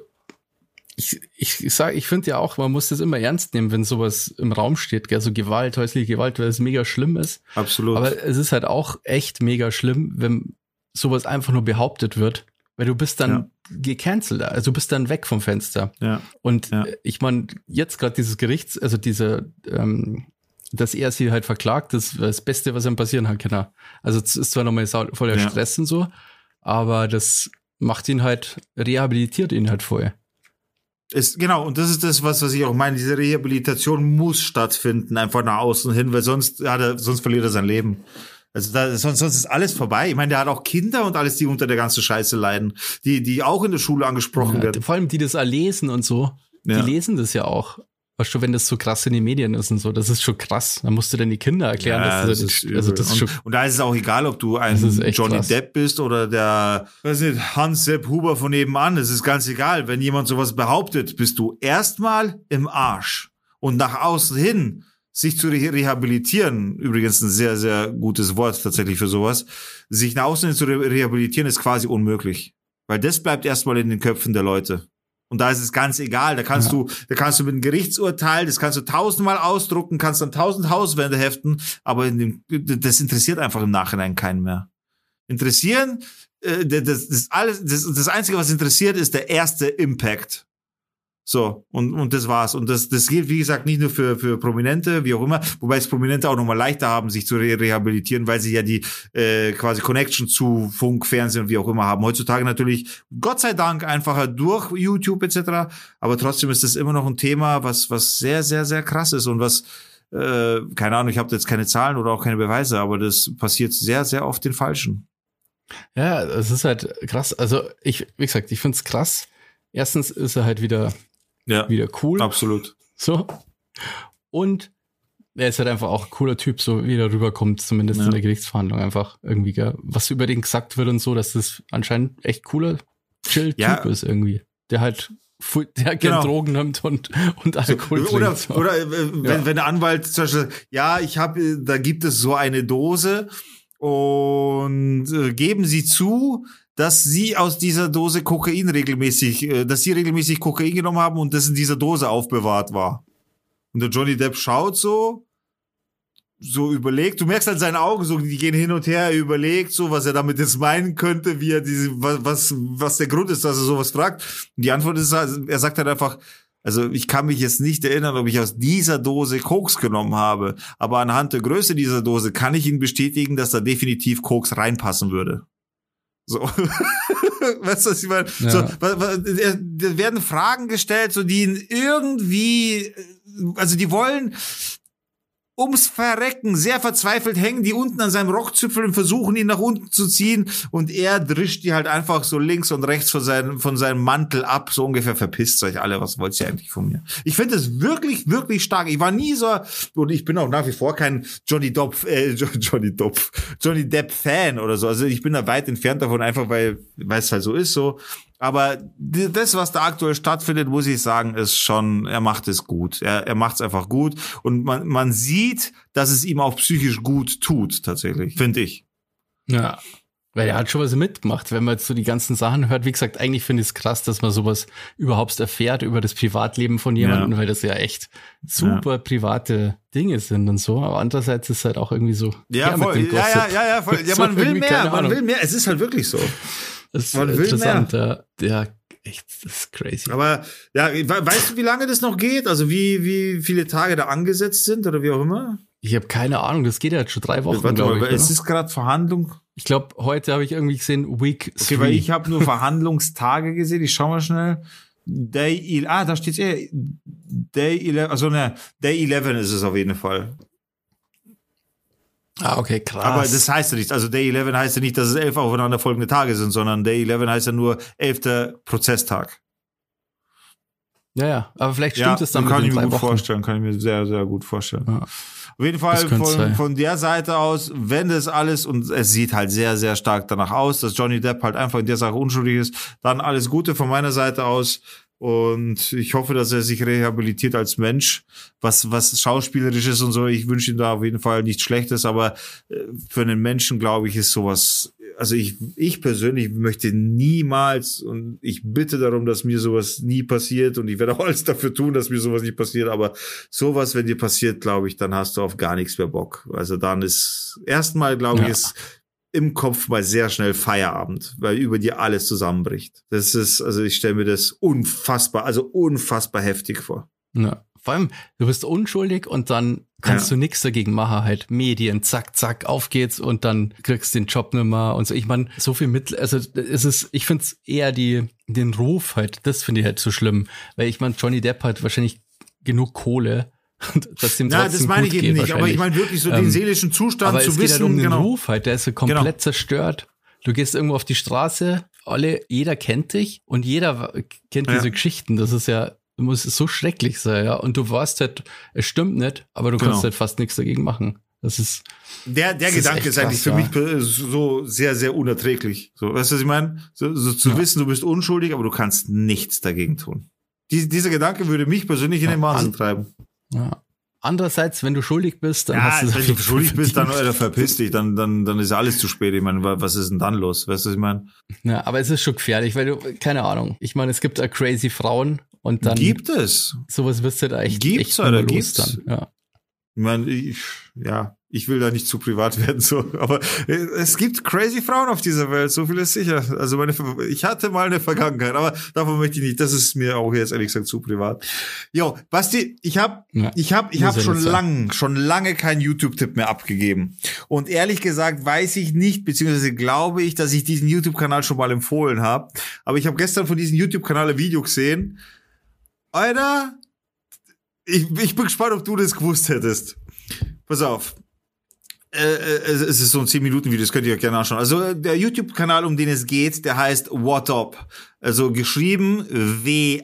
ich, ich, ich sage, ich finde ja auch, man muss das immer ernst nehmen, wenn sowas im Raum steht, gell? so Gewalt, häusliche Gewalt, weil es mega schlimm ist. Absolut. Aber es ist halt auch echt mega schlimm, wenn sowas einfach nur behauptet wird, weil du bist dann ja. Gecancelt, also du bist dann weg vom Fenster. Ja. Und ja. ich meine, jetzt gerade dieses Gerichts, also diese, ähm, dass er sie halt verklagt, das ist das Beste, was ihm passieren kann. Genau. Also es ist zwar nochmal voller ja. Stress und so, aber das macht ihn halt, rehabilitiert ihn halt vorher. Ist, genau, und das ist das, was, was ich auch meine. Diese Rehabilitation muss stattfinden, einfach nach außen hin, weil sonst, hat er, sonst verliert er sein Leben. Also da, sonst, sonst ist alles vorbei. Ich meine, der hat auch Kinder und alles, die unter der ganzen Scheiße leiden, die, die auch in der Schule angesprochen ja, werden. Vor allem, die das lesen und so. Ja. Die lesen das ja auch. Weißt du, wenn das so krass in den Medien ist und so, das ist schon krass. Da musst du denn die Kinder erklären, ja, dass das, das ist, also das ist schon, und, da ist es auch egal, ob du ein Johnny krass. Depp bist oder der, weiß nicht, Hans Sepp Huber von nebenan. Es ist ganz egal. Wenn jemand sowas behauptet, bist du erstmal im Arsch. Und nach außen hin, sich zu rehabilitieren, übrigens ein sehr, sehr gutes Wort tatsächlich für sowas, sich nach außen zu rehabilitieren ist quasi unmöglich. Weil das bleibt erstmal in den Köpfen der Leute. Und da ist es ganz egal. Da kannst ja. du, da kannst du mit einem Gerichtsurteil, das kannst du tausendmal ausdrucken, kannst dann tausend Hauswände heften, aber dem, das interessiert einfach im Nachhinein keinen mehr. Interessieren, äh, das, das alles, das, das Einzige, was interessiert, ist der erste Impact. So, und, und das war's. Und das, das gilt, wie gesagt, nicht nur für, für Prominente, wie auch immer, wobei es Prominente auch nochmal leichter haben, sich zu re rehabilitieren, weil sie ja die äh, quasi Connection zu Funk, Fernsehen und wie auch immer haben. Heutzutage natürlich, Gott sei Dank, einfacher durch YouTube etc. Aber trotzdem ist das immer noch ein Thema, was, was sehr, sehr, sehr krass ist und was, äh, keine Ahnung, ich habe jetzt keine Zahlen oder auch keine Beweise, aber das passiert sehr, sehr oft den Falschen. Ja, es ist halt krass. Also ich, wie gesagt, ich find's krass. Erstens ist er halt wieder ja, wieder cool. Absolut. So. Und er ist halt einfach auch ein cooler Typ, so wie er rüberkommt, zumindest ja. in der Gerichtsverhandlung einfach irgendwie, gell? was über den gesagt wird und so, dass das anscheinend echt cooler Chill-Typ ja. ist irgendwie. Der halt der genau. Drogen nimmt und, und Alkohol so, oder, trinkt. Oder äh, wenn, ja. wenn der Anwalt zum Beispiel, ja, ich habe, da gibt es so eine Dose und äh, geben Sie zu, dass sie aus dieser Dose Kokain regelmäßig, äh, dass sie regelmäßig Kokain genommen haben und das in dieser Dose aufbewahrt war. Und der Johnny Depp schaut so, so überlegt, du merkst halt seine Augen so, die gehen hin und her, er überlegt so, was er damit jetzt meinen könnte, wie er diese, was, was der Grund ist, dass er sowas fragt. Und die Antwort ist, halt, er sagt halt einfach, also ich kann mich jetzt nicht erinnern, ob ich aus dieser Dose Koks genommen habe, aber anhand der Größe dieser Dose kann ich Ihnen bestätigen, dass da definitiv Koks reinpassen würde. So. weißt du, was ich meine? Ja. So, da werden Fragen gestellt, so die irgendwie, also die wollen ums Verrecken sehr verzweifelt hängen die unten an seinem Rockzipfel und versuchen ihn nach unten zu ziehen und er drischt die halt einfach so links und rechts von seinem, von seinem Mantel ab, so ungefähr verpisst euch alle, was wollt ihr eigentlich von mir? Ich finde es wirklich, wirklich stark. Ich war nie so, und ich bin auch nach wie vor kein Johnny Depp, äh, Johnny Depp, Johnny Depp Fan oder so. Also ich bin da weit entfernt davon, einfach weil, weil es halt so ist, so. Aber das, was da aktuell stattfindet, muss ich sagen, ist schon, er macht es gut. Er, er macht es einfach gut. Und man, man sieht, dass es ihm auch psychisch gut tut, tatsächlich, finde ich. Ja. Weil er hat schon was mitgemacht, wenn man jetzt so die ganzen Sachen hört. Wie gesagt, eigentlich finde ich es krass, dass man sowas überhaupt erfährt über das Privatleben von jemandem, ja. weil das ja echt super ja. private Dinge sind und so. Aber andererseits ist es halt auch irgendwie so. Ja, voll. ja, ja, ja, ja, voll. ja, man will mehr, man will mehr. Es ist halt wirklich so. Das ist interessant, ja. ja. Echt, das ist crazy. Aber ja, weißt du, wie lange das noch geht? Also wie, wie viele Tage da angesetzt sind oder wie auch immer? Ich habe keine Ahnung, das geht ja jetzt schon drei Wochen. Warte mal, ich, es ist gerade Verhandlung. Ich glaube, heute habe ich irgendwie gesehen, Week Okay, three. weil ich habe nur Verhandlungstage gesehen. Ich schau mal schnell. Day, ah, da steht eh, Day 11, also ne, Day 11 ist es auf jeden Fall. Ah, okay, krass. Aber das heißt ja nicht, also Day 11 heißt ja nicht, dass es elf aufeinanderfolgende Tage sind, sondern Day 11 heißt ja nur elfter Prozesstag. Ja, ja, aber vielleicht stimmt ja, es dann kann ich mir gut Wochen. vorstellen, kann ich mir sehr, sehr gut vorstellen. Ja. Auf jeden Fall von, von der Seite aus, wenn das alles, und es sieht halt sehr, sehr stark danach aus, dass Johnny Depp halt einfach in der Sache unschuldig ist, dann alles Gute von meiner Seite aus. Und ich hoffe, dass er sich rehabilitiert als Mensch, was, was schauspielerisches und so. Ich wünsche ihm da auf jeden Fall nichts Schlechtes, aber äh, für einen Menschen, glaube ich, ist sowas, also ich, ich persönlich möchte niemals und ich bitte darum, dass mir sowas nie passiert und ich werde auch alles dafür tun, dass mir sowas nicht passiert, aber sowas, wenn dir passiert, glaube ich, dann hast du auf gar nichts mehr Bock. Also dann ist erstmal, glaube ja. ich, ist im Kopf mal sehr schnell Feierabend, weil über dir alles zusammenbricht. Das ist, also ich stelle mir das unfassbar, also unfassbar heftig vor. Ja. Vor allem, du bist unschuldig und dann kannst ja. du nichts dagegen machen, halt Medien, zack, zack, auf geht's und dann kriegst du den Job nimmer und so. Ich meine, so viel Mittel, also es ist, ich finde es eher die, den Ruf halt, das finde ich halt so schlimm, weil ich meine, Johnny Depp hat wahrscheinlich genug Kohle, dass dem Na, das meine ich eben nicht, aber ich meine wirklich so den ähm, seelischen Zustand aber zu es wissen. Geht halt um den genau. Ruf halt, der ist so komplett genau. zerstört. Du gehst irgendwo auf die Straße, alle, jeder kennt dich und jeder kennt ja. diese Geschichten. Das ist ja, muss so schrecklich sein, ja. Und du weißt halt, es stimmt nicht, aber du genau. kannst halt fast nichts dagegen machen. Das ist. Der, der Gedanke ist, ist eigentlich krass, für ja. mich so sehr, sehr unerträglich. So, weißt du, was ich meine? So, so zu ja. wissen, du bist unschuldig, aber du kannst nichts dagegen tun. Die, dieser Gedanke würde mich persönlich in den Wahnsinn treiben. Ja. Andererseits, wenn du schuldig bist, dann ja, hast du wenn du schuldig bist, dann oder verpiss dich, dann, dann, dann ist alles zu spät. Ich meine, was ist denn dann los? Weißt du, was ich meine? Ja, aber es ist schon gefährlich, weil du, keine Ahnung. Ich meine, es gibt ja crazy Frauen und dann. Gibt es. Sowas wirst du da echt. Gibt's echt oder gibt's? Dann, ja. Ich meine, ich, ja, ich will da nicht zu privat werden, so, aber äh, es gibt crazy Frauen auf dieser Welt, so viel ist sicher. Also meine, ich hatte mal eine Vergangenheit, aber davon möchte ich nicht. Das ist mir auch jetzt ehrlich gesagt zu privat. Jo, Basti, ich habe, ja, ich habe, ich habe schon lang, schon lange keinen YouTube-Tipp mehr abgegeben. Und ehrlich gesagt weiß ich nicht, beziehungsweise glaube ich, dass ich diesen YouTube-Kanal schon mal empfohlen habe. Aber ich habe gestern von diesem YouTube-Kanal ein Video gesehen. Alter, ich, ich bin gespannt, ob du das gewusst hättest. Pass auf es ist so ein 10-Minuten-Video, das könnt ihr euch gerne anschauen. Also äh, der YouTube-Kanal, um den es geht, der heißt What Up. Also geschrieben W-A-T-O-P.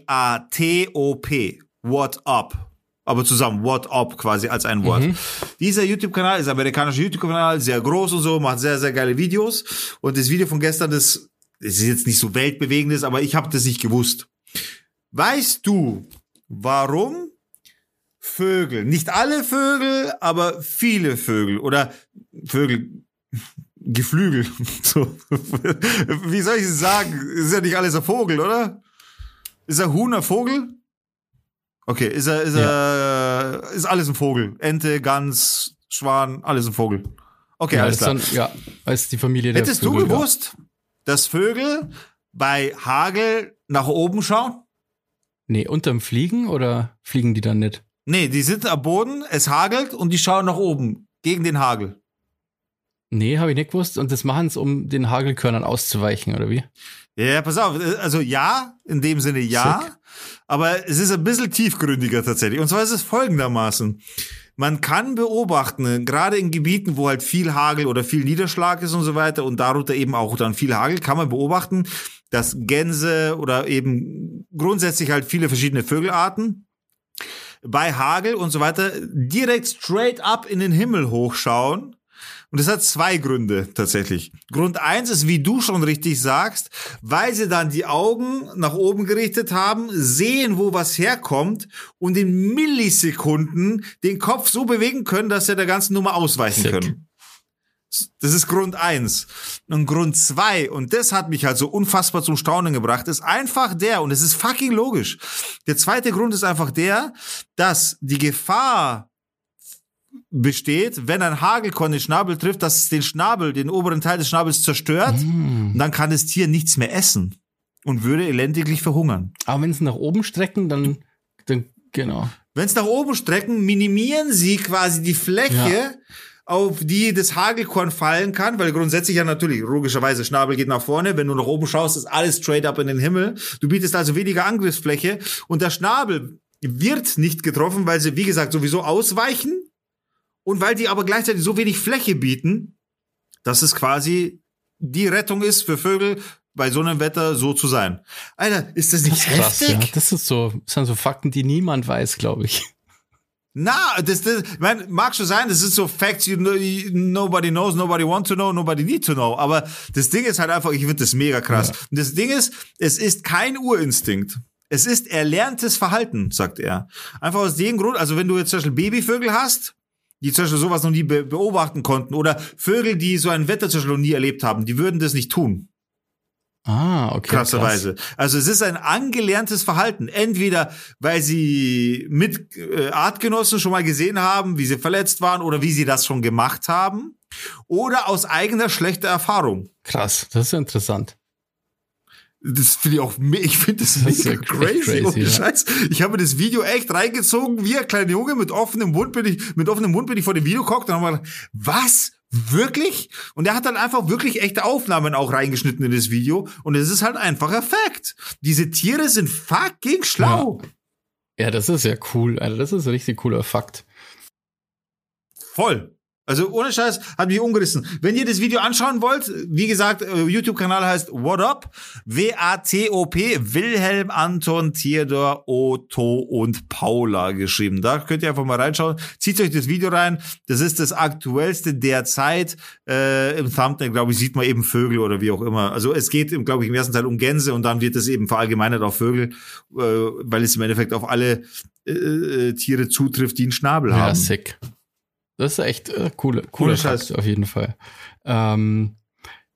What Up. Aber zusammen, What Up quasi als ein Wort. Mhm. Dieser YouTube-Kanal ist amerikanischer YouTube-Kanal, sehr groß und so, macht sehr, sehr geile Videos. Und das Video von gestern, das, das ist jetzt nicht so weltbewegendes, aber ich habe das nicht gewusst. Weißt du, warum Vögel. Nicht alle Vögel, aber viele Vögel oder Vögel, Geflügel. So. Wie soll ich es sagen? Ist ja nicht alles ein Vogel, oder? Ist er Huhn ein Vogel? Okay, ist er, ist ja. er, ist alles ein Vogel. Ente, Gans, Schwan, alles ein Vogel. Okay, ja, alles klar. Dann, ja, als die Familie der Hättest Vögel, du gewusst, ja. dass Vögel bei Hagel nach oben schauen? Nee, unterm Fliegen oder fliegen die dann nicht? Nee, die sind am Boden, es hagelt und die schauen nach oben, gegen den Hagel. Nee, habe ich nicht gewusst. Und das machen sie, um den Hagelkörnern auszuweichen, oder wie? Ja, pass auf. Also ja, in dem Sinne ja. Sick. Aber es ist ein bisschen tiefgründiger tatsächlich. Und zwar ist es folgendermaßen. Man kann beobachten, gerade in Gebieten, wo halt viel Hagel oder viel Niederschlag ist und so weiter und darunter eben auch dann viel Hagel, kann man beobachten, dass Gänse oder eben grundsätzlich halt viele verschiedene Vögelarten bei Hagel und so weiter direkt straight up in den Himmel hochschauen. Und das hat zwei Gründe tatsächlich. Grund eins ist, wie du schon richtig sagst, weil sie dann die Augen nach oben gerichtet haben, sehen, wo was herkommt und in Millisekunden den Kopf so bewegen können, dass sie der ganzen Nummer ausweichen Sick. können. Das ist Grund eins. Und Grund zwei, und das hat mich halt so unfassbar zum Staunen gebracht, ist einfach der, und es ist fucking logisch. Der zweite Grund ist einfach der, dass die Gefahr besteht, wenn ein Hagelkorn den Schnabel trifft, dass es den Schnabel, den oberen Teil des Schnabels zerstört, mm. und dann kann das Tier nichts mehr essen und würde elendiglich verhungern. Aber wenn sie nach oben strecken, dann, dann genau. Wenn es nach oben strecken, minimieren sie quasi die Fläche, ja auf die das Hagelkorn fallen kann, weil grundsätzlich ja natürlich, logischerweise, Schnabel geht nach vorne, wenn du nach oben schaust, ist alles straight up in den Himmel. Du bietest also weniger Angriffsfläche und der Schnabel wird nicht getroffen, weil sie, wie gesagt, sowieso ausweichen und weil die aber gleichzeitig so wenig Fläche bieten, dass es quasi die Rettung ist für Vögel, bei so einem Wetter so zu sein. Alter, ist das nicht das krass, heftig? Ja. Das ist so, das sind so Fakten, die niemand weiß, glaube ich. Na, das, das mein, mag schon sein, das ist so Facts, you know, nobody knows, nobody want to know, nobody need to know. Aber das Ding ist halt einfach, ich finde das mega krass. Ja. Und das Ding ist, es ist kein Urinstinkt. Es ist erlerntes Verhalten, sagt er. Einfach aus dem Grund, also wenn du jetzt zum Beispiel Babyvögel hast, die zum Beispiel sowas noch nie be beobachten konnten, oder Vögel, die so ein Wetter zum Beispiel noch nie erlebt haben, die würden das nicht tun. Ah, okay. Krasserweise. Krass. Also es ist ein angelerntes Verhalten. Entweder weil sie mit äh, Artgenossen schon mal gesehen haben, wie sie verletzt waren oder wie sie das schon gemacht haben. Oder aus eigener schlechter Erfahrung. Krass, das ist interessant. Das finde ich auch, ich finde das, Das mega crazy. crazy, ohne ja. Scheiß. Ich habe das Video echt reingezogen, wie ein kleiner Junge mit offenem Mund bin ich, mit offenem Mund bin ich vor dem Video geguckt und habe gedacht, was? Wirklich? Und er hat dann einfach wirklich echte Aufnahmen auch reingeschnitten in das Video. Und es ist halt einfacher Fakt. Diese Tiere sind fucking schlau. Ja, das ist ja cool. Alter. Das ist ein richtig cooler Fakt. Voll. Also ohne Scheiß hat mich umgerissen. Wenn ihr das Video anschauen wollt, wie gesagt, äh, YouTube-Kanal heißt What Up? W-A-T-O-P, Wilhelm, Anton, Theodor, Otto und Paula geschrieben. Da könnt ihr einfach mal reinschauen. Zieht euch das Video rein. Das ist das aktuellste derzeit. Äh, Im Thumbnail, glaube ich, sieht man eben Vögel oder wie auch immer. Also es geht, glaube ich, im ersten Teil um Gänse und dann wird es eben verallgemeinert auf Vögel, äh, weil es im Endeffekt auf alle äh, äh, Tiere zutrifft, die einen Schnabel Ja, haben. sick. Das ist echt äh, coole, cooler Ohne Scheiß. Auf jeden Fall. Ähm,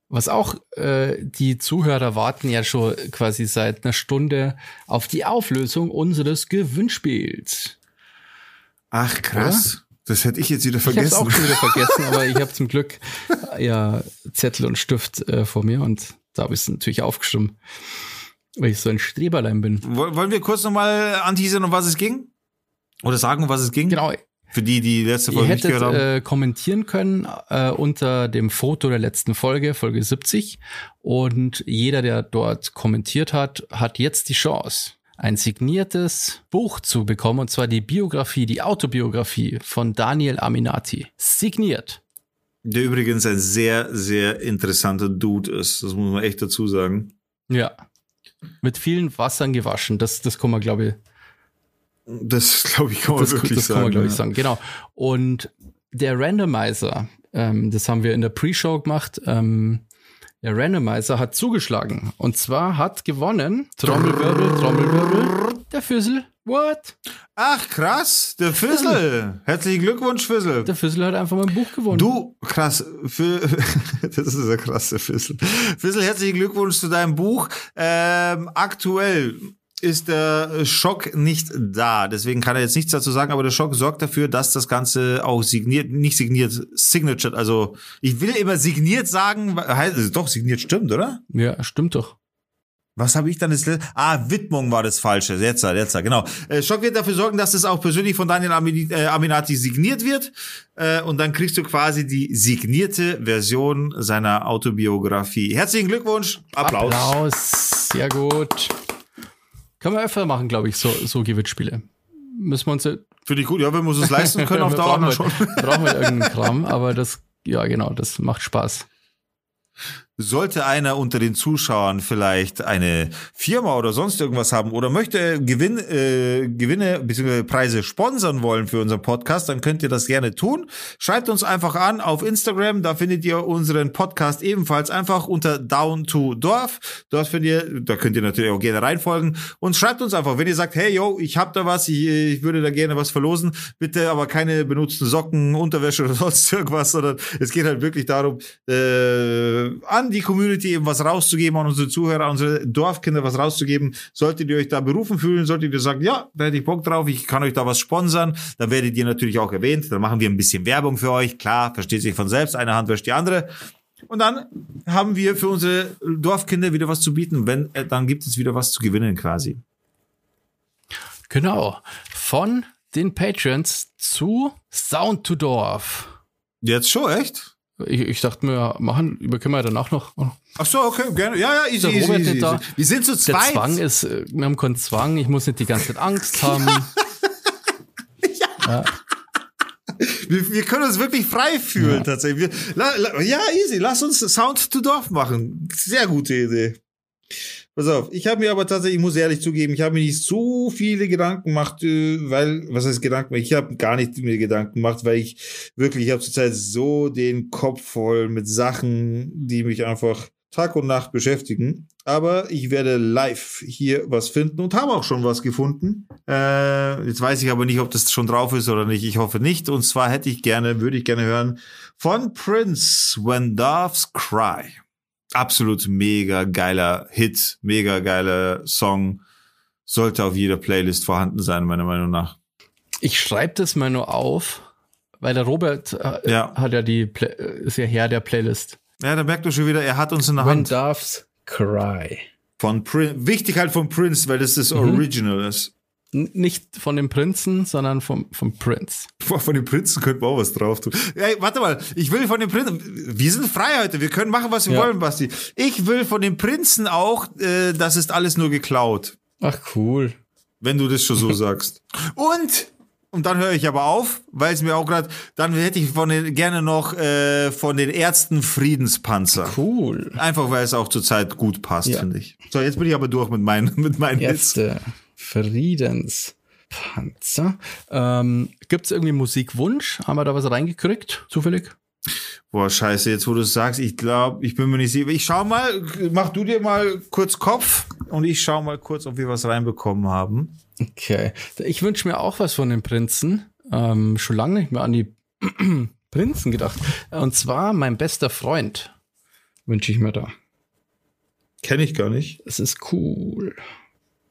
was auch, äh, die Zuhörer warten ja schon quasi seit einer Stunde auf die Auflösung unseres Gewinnspiels. Ach krass. Das hätte ich jetzt wieder Ich habe vergessen. es auch schon wieder vergessen, aber ich habe zum Glück äh, ja Zettel und Stift äh, vor mir und da habe ich es natürlich aufgeschrieben, weil ich so ein Streberlein bin. Woll- Wollen wir kurz nochmal anteasern, um was es ging? Oder sagen, um was es ging? Genau, Für die, die letzte Ihr Folge nicht hättet gehört haben. äh, kommentieren können äh, unter dem Foto der letzten Folge, Folge 70. Und jeder, der dort kommentiert hat, hat jetzt die Chance, ein signiertes Buch zu bekommen, und zwar die Biografie, die Autobiografie von Daniel Aminati. Signiert. Der übrigens ein sehr, sehr interessanter Dude ist. Das muss man echt dazu sagen. Ja. Mit vielen Wassern gewaschen. Das, das kann man, glaube ich, Das, glaube ich, kann man das, wirklich das sagen. kann man, glaube ich, ja. sagen. Genau. Und der Randomizer, ähm, das haben wir in der Pre-Show gemacht, ähm, der Randomizer hat zugeschlagen. Und zwar hat gewonnen, Trommelwirbel, Trommelwirbel, der Füssel. What? Ach, krass. Der Füssel. Herzlichen Glückwunsch, Füssel. Der Füssel hat einfach mein Buch gewonnen. Du, krass, für, das ist der krasse Füssel. Füssel, herzlichen Glückwunsch zu deinem Buch. Ähm, aktuell ist der Schock nicht da. Deswegen kann er jetzt nichts dazu sagen, aber der Schock sorgt dafür, dass das Ganze auch signiert, nicht signiert, signature, also ich will immer signiert sagen, heißt, also doch, signiert stimmt, oder? Ja, stimmt doch. Was habe ich dann das letzte? Ah, Widmung war das Falsche. Jetzt, jetzt, genau. Äh, Schock wird dafür sorgen, dass es auch persönlich von Daniel äh, Aminati signiert wird. Äh, und dann kriegst du quasi die signierte Version seiner Autobiografie. Herzlichen Glückwunsch. Applaus. Applaus. Sehr gut. Können wir öfter machen, glaube ich, so, so Gewinnspiele. Müssen wir uns ja- Finde ich gut. Ja, wenn wir uns das leisten können auf Dauer brauchen, wir, schon. brauchen wir irgendeinen Kram, aber das, ja genau, das macht Spaß. Sollte einer unter den Zuschauern vielleicht eine Firma oder sonst irgendwas haben oder möchte Gewinn, äh, Gewinne bzw. Preise sponsern wollen für unseren Podcast, dann könnt ihr das gerne tun. Schreibt uns einfach an auf Instagram, da findet ihr unseren Podcast ebenfalls einfach unter Down to Dorf. Dort findet ihr, da könnt ihr natürlich auch gerne reinfolgen und schreibt uns einfach, wenn ihr sagt, hey yo, ich hab da was, ich, ich würde da gerne was verlosen, bitte aber keine benutzten Socken, Unterwäsche oder sonst irgendwas, sondern es geht halt wirklich darum, äh, die Community eben was rauszugeben, an unsere Zuhörer, an unsere Dorfkinder was rauszugeben. Solltet ihr euch da berufen fühlen, solltet ihr sagen, ja, da hätte ich Bock drauf, ich kann euch da was sponsern, dann werdet ihr natürlich auch erwähnt, dann machen wir ein bisschen Werbung für euch, klar, versteht sich von selbst, eine Hand wäscht die andere. Und dann haben wir für unsere Dorfkinder wieder was zu bieten, wenn, äh, dann gibt es wieder was zu gewinnen quasi. Genau. Von den Patrons zu Sound to Dorf. Jetzt schon, echt? Ich, ich dachte mir, machen, über können wir danach noch. Ach so, okay, gerne. Ja, ja, easy, Der easy, easy, easy. Wir sind zu Der zweit. Zwang ist, äh, wir haben keinen Zwang, ich muss nicht die ganze Zeit Angst haben. Wir, wir können uns wirklich frei fühlen, Ja. tatsächlich. Wir, la, la, ja, easy. Lass uns Sound to Dorf machen. Sehr gute Idee. Pass auf, ich habe mir aber tatsächlich, ich muss ehrlich zugeben, ich habe mir nicht so viele Gedanken gemacht, äh, weil, was heißt Gedanken? Ich habe gar nicht mir Gedanken gemacht, weil ich wirklich, ich habe zurzeit so den Kopf voll mit Sachen, die mich einfach Tag und Nacht beschäftigen. Aber ich werde live hier was finden und habe auch schon was gefunden. Äh, jetzt weiß ich aber nicht, ob das schon drauf ist oder nicht. Ich hoffe nicht. Und zwar hätte ich gerne, würde ich gerne hören von Prince When Doves Cry. Absolut mega geiler Hit, mega geiler Song. Sollte auf jeder Playlist vorhanden sein, meiner Meinung nach. Ich schreibe das mal nur auf, weil der Robert äh, Ja. hat ja die, Play ist ja Herr der Playlist. Ja, da merkt du schon wieder, er hat uns in der Hand Doves Cry. von Prince. Wichtig halt von Prince, weil das das Original ist. Nicht von dem Prinzen, sondern vom, vom Prince. Boah, von den Prinzen könnten wir auch was drauf tun. Ey, warte mal, ich will von den Prinzen. Wir sind frei heute, wir können machen, was wir Ja. wollen, Basti. Ich will von den Prinzen auch, äh, das ist alles nur geklaut. Ach cool. Wenn du das schon so sagst. Und, und dann höre ich aber auf, weil es mir auch gerade, dann hätte ich von den, gerne noch äh, von den Ärzten Friedenspanzer. Cool. Einfach weil es auch zurzeit gut passt, Ja. finde ich. So, jetzt bin ich aber durch mit meinen, mit meinen Hits. Friedenspanzer. Ähm, Gibt es irgendwie Musikwunsch? Haben wir da was reingekriegt? Zufällig? Boah, scheiße, jetzt wo du es sagst, ich glaube, ich bin mir nicht sicher. Ich schau mal, mach du dir mal kurz Kopf und ich schau mal kurz, ob wir was reinbekommen haben. Okay. Ich wünsche mir auch was von den Prinzen. Ähm, schon lange nicht mehr an die Prinzen gedacht. Und zwar mein bester Freund wünsche ich mir da. Kenne ich gar nicht. Es ist cool.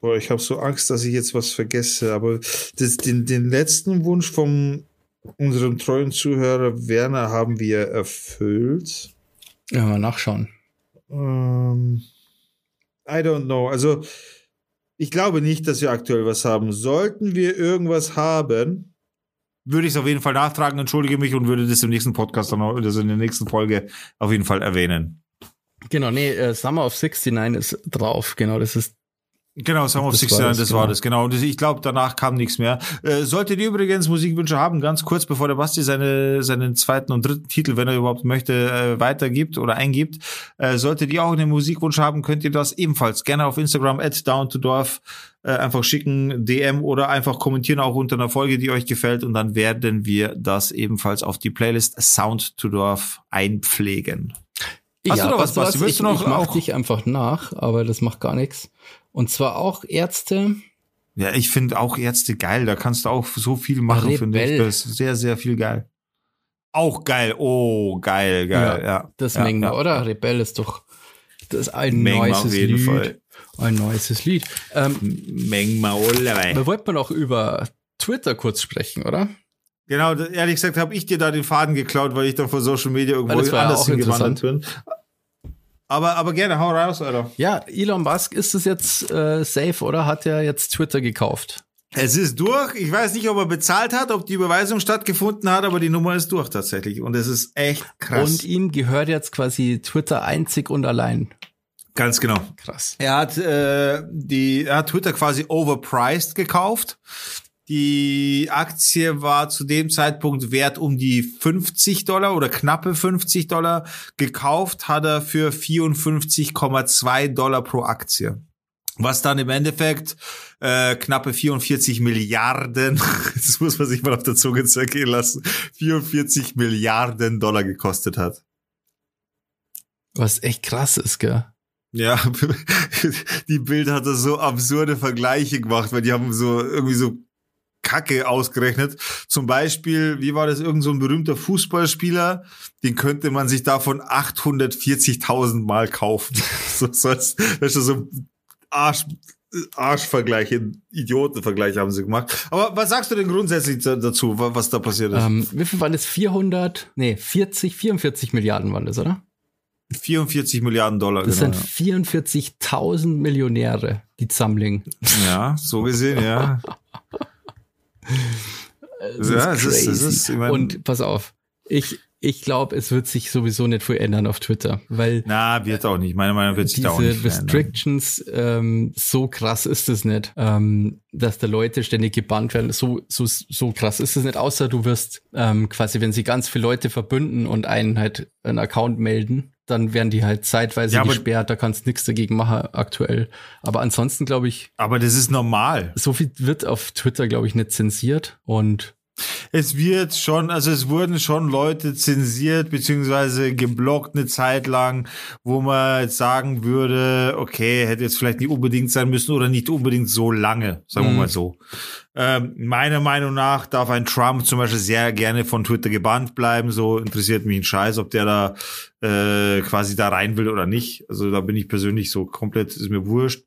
Boah, ich habe so Angst, dass ich jetzt was vergesse, aber das, den, den letzten Wunsch von unserem treuen Zuhörer Werner haben wir erfüllt. Ja, mal nachschauen. Ähm, I don't know. Also, ich glaube nicht, dass wir aktuell was haben. Sollten wir irgendwas haben, würde ich es auf jeden Fall nachtragen, entschuldige mich und würde das im nächsten Podcast dann auch, also in der nächsten Folge auf jeden Fall erwähnen. Genau, nee, äh, Summer of 69 ist drauf. Genau, das ist Genau, Summer of Das war 69, das, das war genau. das, genau. Und ich glaube, danach kam nichts mehr. Äh, solltet ihr übrigens Musikwünsche haben, ganz kurz, bevor der Basti seine, seinen zweiten und dritten Titel, wenn er überhaupt möchte, äh, weitergibt oder eingibt, äh, solltet ihr auch einen Musikwunsch haben, könnt ihr das ebenfalls gerne auf Instagram at down to dorf äh, einfach schicken, DM oder einfach kommentieren auch unter einer Folge, die euch gefällt und dann werden wir das ebenfalls auf die Playlist Sound to Dorf einpflegen. Hast du noch was, du Basti? Willst ich, du noch ich mach auch- dich einfach nach, aber das macht gar nichts. Und zwar auch Ärzte. Ja, ich finde auch Ärzte geil. Da kannst du auch so viel machen, finde ich. Das ist sehr, sehr viel geil. Auch geil. Oh, geil, geil. Ja, Das ja, Mengma, ja. oder? Rebell ist doch das ist ein neues Lied. Fall. Ein neues Lied. Ähm, Mengma Ollerei. wir wollten noch über Twitter kurz sprechen, oder? Genau, da- ehrlich gesagt habe ich dir da den Faden geklaut, weil ich da vor Social Media irgendwo ja anders auch hingewandert bin. Aber, aber gerne, hau raus, Alter. Ja, Elon Musk ist es jetzt äh, safe, oder? Hat er jetzt Twitter gekauft? Es ist durch. Ich weiß nicht, ob er bezahlt hat, ob die Überweisung stattgefunden hat, aber die Nummer ist durch tatsächlich. Und es ist echt krass. Und ihm gehört jetzt quasi Twitter einzig und allein. Ganz genau. Krass. Er hat äh, die, er hat Twitter quasi overpriced gekauft. Die Aktie war zu dem Zeitpunkt wert um die 50 Dollar oder knappe 50 Dollar. Gekauft hat er für 54,2 Dollar pro Aktie. Was dann im Endeffekt äh, knappe 44 Milliarden, das muss man sich mal auf der Zunge zergehen lassen, 44 Milliarden Dollar gekostet hat. Was echt krass ist, gell? Ja, die Bild hat da so absurde Vergleiche gemacht, weil die haben so irgendwie so Kacke ausgerechnet. Zum Beispiel, wie war das, irgend so ein berühmter Fußballspieler, den könnte man sich davon 840.000 Mal kaufen. so, so, das ist so ein Arsch, Arschvergleiche, Idiotenvergleiche haben sie gemacht. Aber was sagst du denn grundsätzlich da- dazu, wa- was da passiert ist? Ähm, wie viel waren das? 400, nee, 40, 44 Milliarden waren das, oder? 44 Milliarden Dollar, Das genau. sind 44.000 Millionäre, die Zammling. ja. ja, so gesehen, ja. Das Ja, es ist- es ist, ich mein- Und pass auf, ich, ich glaube, es wird sich sowieso nicht viel ändern auf Twitter, weil Na, wird auch nicht. Meiner Meinung nach wird sich da auch diese nicht verändern. Restrictions, ähm, so krass ist es nicht, ähm, dass da Leute ständig gebannt werden. So, so, so krass ist es nicht, außer du wirst ähm, quasi, wenn sie ganz viele Leute verbünden und einen halt einen Account melden, dann werden die halt zeitweise Ja, gesperrt, da kannst nichts dagegen machen aktuell. Aber ansonsten glaube ich, Aber das ist normal. so viel wird auf Twitter, glaube ich, nicht zensiert und es wird schon, also es wurden schon Leute zensiert beziehungsweise geblockt eine Zeit lang, wo man jetzt sagen würde, okay, hätte jetzt vielleicht nicht unbedingt sein müssen oder nicht unbedingt so lange, sagen wir Mhm. mal so. Ähm, meiner Meinung nach darf ein Trump zum Beispiel sehr gerne von Twitter gebannt bleiben. So interessiert mich ein Scheiß, ob der da äh, quasi da rein will oder nicht. Also da bin ich persönlich so komplett, ist mir wurscht.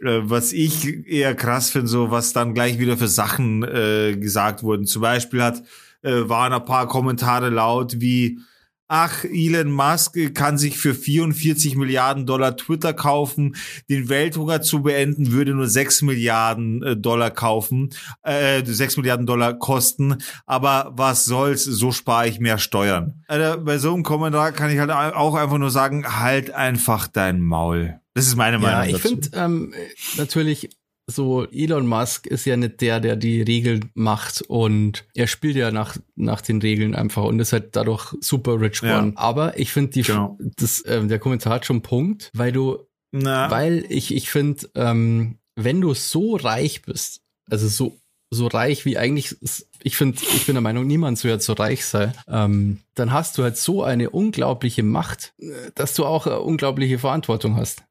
Äh, was ich eher krass finde, so was dann gleich wieder für Sachen äh, gesagt wurden. Zum Beispiel hat äh, waren ein paar Kommentare laut wie Ach, Elon Musk kann sich für 44 Milliarden Dollar Twitter kaufen. Den Welthunger zu beenden würde nur 6 Milliarden äh, Dollar kaufen, äh, 6 Milliarden Dollar kosten. Aber was soll's, so spare ich mehr Steuern. Alter, bei so einem Kommentar kann ich halt auch einfach nur sagen, halt einfach dein Maul. Das ist meine Meinung. Ja, ich finde ähm, natürlich so Elon Musk ist ja nicht der, der die Regeln macht und er spielt ja nach nach den Regeln einfach und ist halt dadurch super rich Ja. geworden. Aber ich finde die Genau. das ähm, der Kommentar hat schon einen Punkt, weil du Na, weil ich ich finde ähm, wenn du so reich bist, also so so reich wie eigentlich ich finde ich bin der Meinung niemand soll jetzt so reich sei, ähm, dann hast du halt so eine unglaubliche Macht, äh, dass du auch eine unglaubliche Verantwortung hast.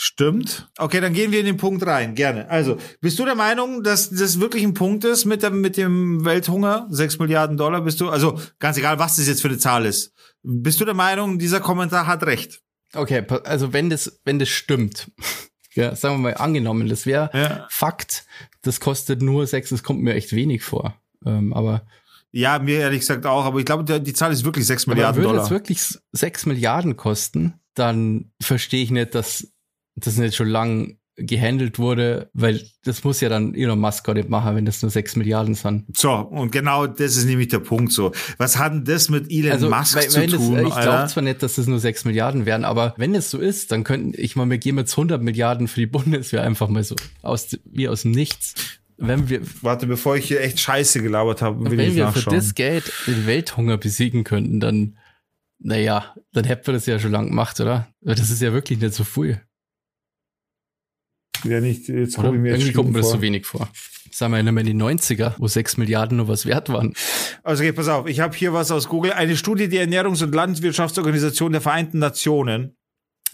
Stimmt. Okay, dann gehen wir in den Punkt rein. Gerne. Also, bist du der Meinung, dass das wirklich ein Punkt ist mit dem, mit dem Welthunger? Sechs Milliarden Dollar bist du? Also, ganz egal, was das jetzt für eine Zahl ist. Bist du der Meinung, dieser Kommentar hat recht? Okay, also wenn das, wenn das stimmt, ja, sagen wir mal angenommen, das wäre Ja. Fakt, das kostet nur sechs, das kommt mir echt wenig vor. Ähm, aber, Ja, mir ehrlich gesagt auch, aber ich glaube, die Zahl ist wirklich sechs aber Milliarden würde Dollar. es wirklich s- sechs Milliarden kosten, dann verstehe ich nicht, dass das nicht schon lang gehandelt wurde, weil das muss ja dann Elon Musk gar nicht machen, wenn das nur sechs Milliarden sind. So, und genau das ist nämlich der Punkt so. Was hat denn das mit Elon Also, Musk weil, zu das, tun? ich glaube zwar nicht, dass das nur sechs Milliarden wären, aber wenn es so ist, dann könnten, ich meine, wir geben jetzt 100 Milliarden für die Bundeswehr einfach mal so aus, wie aus dem Nichts. Wenn wir, Warte, bevor ich hier echt Scheiße gelabert habe, will wenn ich wir für das Geld den Welthunger besiegen könnten, dann, naja, dann hätten wir das ja schon lang gemacht, oder? Weil Das ist ja wirklich nicht so viel. ja, nicht, jetzt gucke ich mir jetzt Irgendwie kommt mir das so wenig vor. Sagen wir mal in die 90er, wo sechs Milliarden nur was wert waren. Also okay, pass auf, ich habe hier was aus Google. Eine Studie der Ernährungs- und Landwirtschaftsorganisation der Vereinten Nationen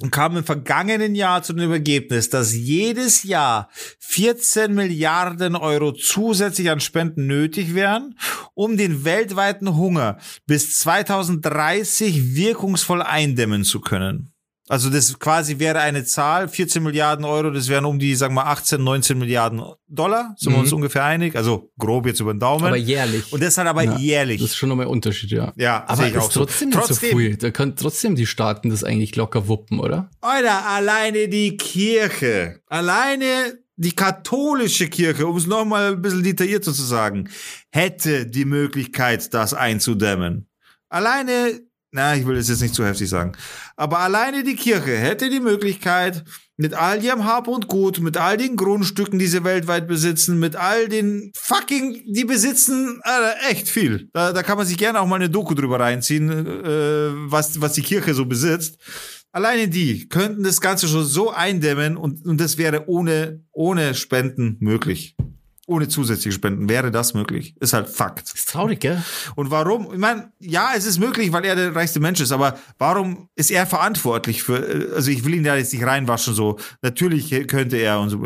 und kam im vergangenen Jahr zu dem Ergebnis, dass jedes Jahr 14 Milliarden Euro zusätzlich an Spenden nötig wären, um den weltweiten Hunger bis 2030 wirkungsvoll eindämmen zu können. Also das quasi wäre eine Zahl, 14 Milliarden Euro, das wären um die, sagen wir, 18, 19 Milliarden Dollar, sind wir Mhm. uns ungefähr einig, also grob jetzt über den Daumen. Aber jährlich. Und das halt aber Ja, jährlich. Das ist schon nochmal ein Unterschied, ja. ja, Aber ist auch so. trotzdem nicht so Trotzdem, viel. Da können trotzdem die Staaten das eigentlich locker wuppen, oder? Alter, alleine die Kirche, alleine die katholische Kirche, um es nochmal ein bisschen detaillierter zu sagen, hätte die Möglichkeit, das einzudämmen. Alleine, na, ich will das jetzt nicht zu heftig sagen, aber alleine die Kirche hätte die Möglichkeit, mit all ihrem Hab und Gut, mit all den Grundstücken, die sie weltweit besitzen, mit all den fucking, die besitzen äh, echt viel. Da, da kann man sich gerne auch mal eine Doku drüber reinziehen, äh, was, was die Kirche so besitzt. Alleine die könnten das Ganze schon so eindämmen und, und das wäre ohne, ohne Spenden möglich. Ohne zusätzliche Spenden wäre das möglich. Ist halt Fakt. Ist traurig, gell? Und warum? Ich meine, ja, es ist möglich, weil er der reichste Mensch ist, aber warum ist er verantwortlich für, äh, also ich will ihn da jetzt nicht reinwaschen, so, natürlich könnte er und so,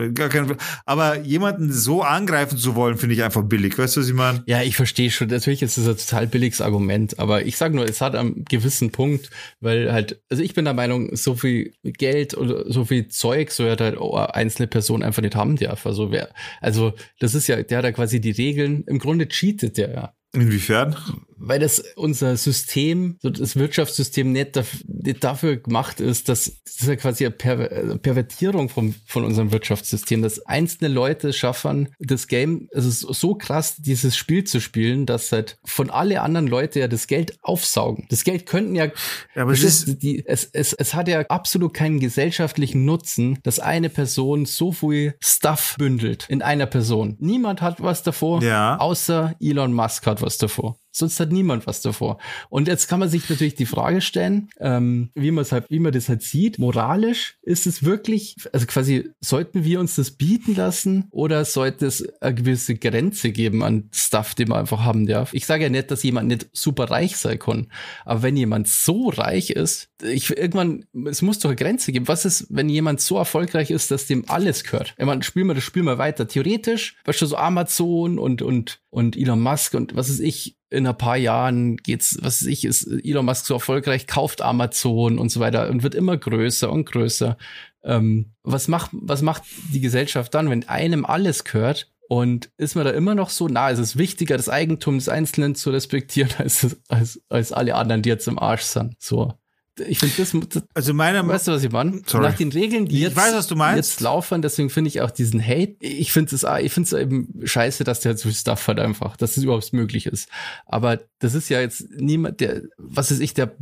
aber jemanden so angreifen zu wollen, finde ich einfach billig, weißt du, was ich meine? Ja, ich verstehe schon. Natürlich ist es ein total billiges Argument, aber ich sage nur, es hat einen gewissen Punkt, weil halt, also ich bin der Meinung, so viel Geld oder so viel Zeug so hat halt eine einzelne Person einfach nicht haben darf. Also wer, also das ist ja, der hat ja quasi die Regeln. Im Grunde cheatet der ja. Inwiefern? weil das unser System, so das Wirtschaftssystem nicht, daf nicht dafür gemacht ist, dass das ist ja quasi eine per Pervertierung vom, von unserem Wirtschaftssystem, dass einzelne Leute schaffen, das Game, es ist so krass, dieses Spiel zu spielen, dass halt von alle anderen Leute ja das Geld aufsaugen. Das Geld könnten ja, Ja, aber es ist, die, es, es, es hat ja absolut keinen gesellschaftlichen Nutzen, dass eine Person so viel Stuff bündelt in einer Person. Niemand hat was davor, Ja. außer Elon Musk hat was davor. Sonst hat niemand was davor. Und jetzt kann man sich natürlich die Frage stellen, ähm, wie man es halt, wie man das halt sieht. Moralisch ist es wirklich, also quasi, sollten wir uns das bieten lassen oder sollte es eine gewisse Grenze geben an Stuff, den man einfach haben darf? Ich sage ja nicht, dass jemand nicht super reich sein kann, aber wenn jemand so reich ist, ich irgendwann, es muss doch eine Grenze geben. Was ist, wenn jemand so erfolgreich ist, dass dem alles gehört? Ich meine, spielen wir das Spiel mal weiter. Theoretisch, weißt du, so Amazon und, und, und Elon Musk und was ist ich, in ein paar Jahren geht's, was weiß ich, ist Elon Musk so erfolgreich, kauft Amazon und so weiter und wird immer größer und größer. Ähm, was macht, was macht die Gesellschaft dann, wenn einem alles gehört? Und ist man da immer noch so, na, es ist wichtiger, das Eigentum des Einzelnen zu respektieren, als, als, als alle anderen, die jetzt im Arsch sind. So ich finde das, das, also meiner weißt du was ich meine? Nach den Regeln die jetzt, weiß, jetzt laufen deswegen finde ich auch diesen Hate ich finde es ich finde es eben scheiße dass der so Stuff hat einfach dass es überhaupt möglich ist. Aber das ist ja jetzt niemand der was ist ich der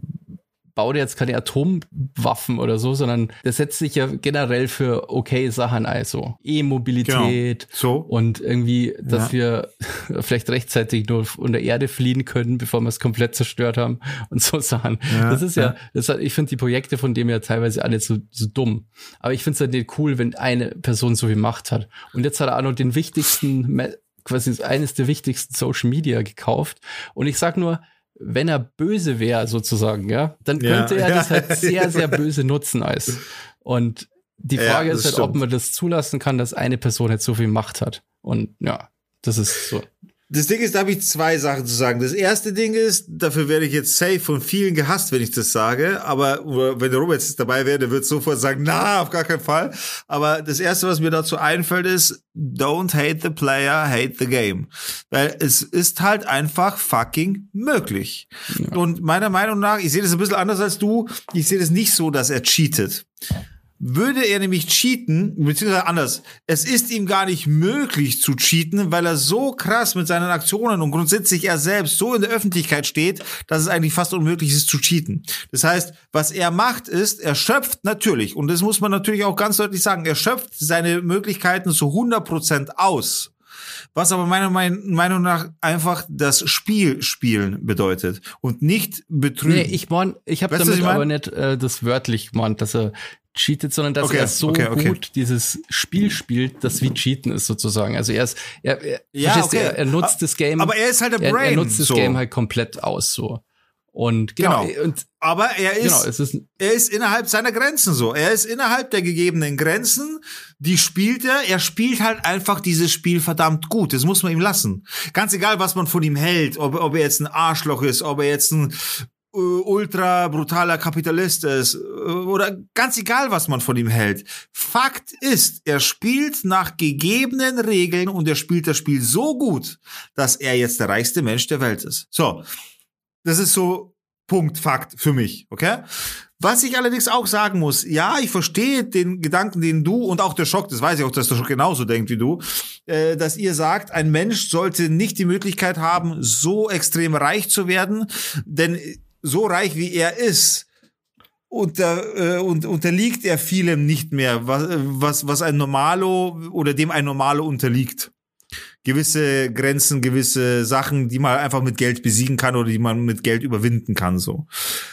baut jetzt keine Atomwaffen oder so, sondern der setzt sich ja generell für okay Sachen ein, so E-Mobilität genau. so. und irgendwie, dass ja. wir vielleicht rechtzeitig nur unter Erde fliehen können, bevor wir es komplett zerstört haben und so Sachen. Ja, das ist ja, ja das, ich finde die Projekte von dem ja teilweise alle so, so dumm. Aber ich finde es halt nicht cool, wenn eine Person so viel Macht hat. Und jetzt hat er auch noch den wichtigsten, quasi eines der wichtigsten Social Media gekauft. Und ich sag nur, wenn er böse wäre, sozusagen, ja, dann könnte ja. er das halt sehr, sehr böse nutzen als. Und die Frage ja, ist halt, stimmt. ob man das zulassen kann, dass eine Person jetzt so viel Macht hat. Und ja, das ist so. Das Ding ist, da habe ich zwei Sachen zu sagen. Das erste Ding ist, dafür werde ich jetzt safe von vielen gehasst, wenn ich das sage. Aber wenn der Robert jetzt dabei wäre, der wird sofort sagen, na, auf gar keinen Fall. Aber das erste, was mir dazu einfällt, ist, don't hate the player, hate the game. Weil es ist halt einfach fucking möglich. Ja. Und meiner Meinung nach, ich sehe das ein bisschen anders als du, ich sehe das nicht so, dass er cheatet. Würde er nämlich cheaten, beziehungsweise anders, es ist ihm gar nicht möglich zu cheaten, weil er so krass mit seinen Aktionen und grundsätzlich er selbst so in der Öffentlichkeit steht, dass es eigentlich fast unmöglich ist zu cheaten. Das heißt, was er macht ist, er schöpft natürlich, und das muss man natürlich auch ganz deutlich sagen, er schöpft seine Möglichkeiten zu 100% aus was aber meiner Meinung nach einfach das Spiel spielen bedeutet und nicht betrügen. Nee, ich mein, ich habe damit ich mein? aber nicht äh, das wörtlich gemeint, dass er cheatet, sondern dass okay, er so okay, okay. gut dieses Spiel spielt, das wie Cheaten ist sozusagen. Also er ist, er, er, ja, er, er nutzt das Game. Aber er ist halt der Brain. Er, nutzt das so. Game halt komplett aus so. Und genau, genau. Und, aber er ist, genau, es ist, er ist innerhalb seiner Grenzen so. Er ist innerhalb der gegebenen Grenzen. Die spielt er. Er spielt halt einfach dieses Spiel verdammt gut. Das muss man ihm lassen. Ganz egal, was man von ihm hält. Ob, ob er jetzt ein Arschloch ist, ob er jetzt ein ultra brutaler Kapitalist ist äh, oder ganz egal, was man von ihm hält. Fakt ist, er spielt nach gegebenen Regeln und er spielt das Spiel so gut, dass er jetzt der reichste Mensch der Welt ist. So, das ist so Punkt, Fakt für mich, okay? Was ich allerdings auch sagen muss, ja, ich verstehe den Gedanken, den du und auch der Schock, das weiß ich auch, dass der Schock genauso denkt wie du, äh, dass ihr sagt, ein Mensch sollte nicht die Möglichkeit haben, so extrem reich zu werden, denn so reich wie er ist, unter, äh, und, unterliegt er vielem nicht mehr, was, was, was ein Normalo oder dem ein Normalo unterliegt. Gewisse Grenzen, gewisse Sachen, die man einfach mit Geld besiegen kann oder die man mit Geld überwinden kann, so.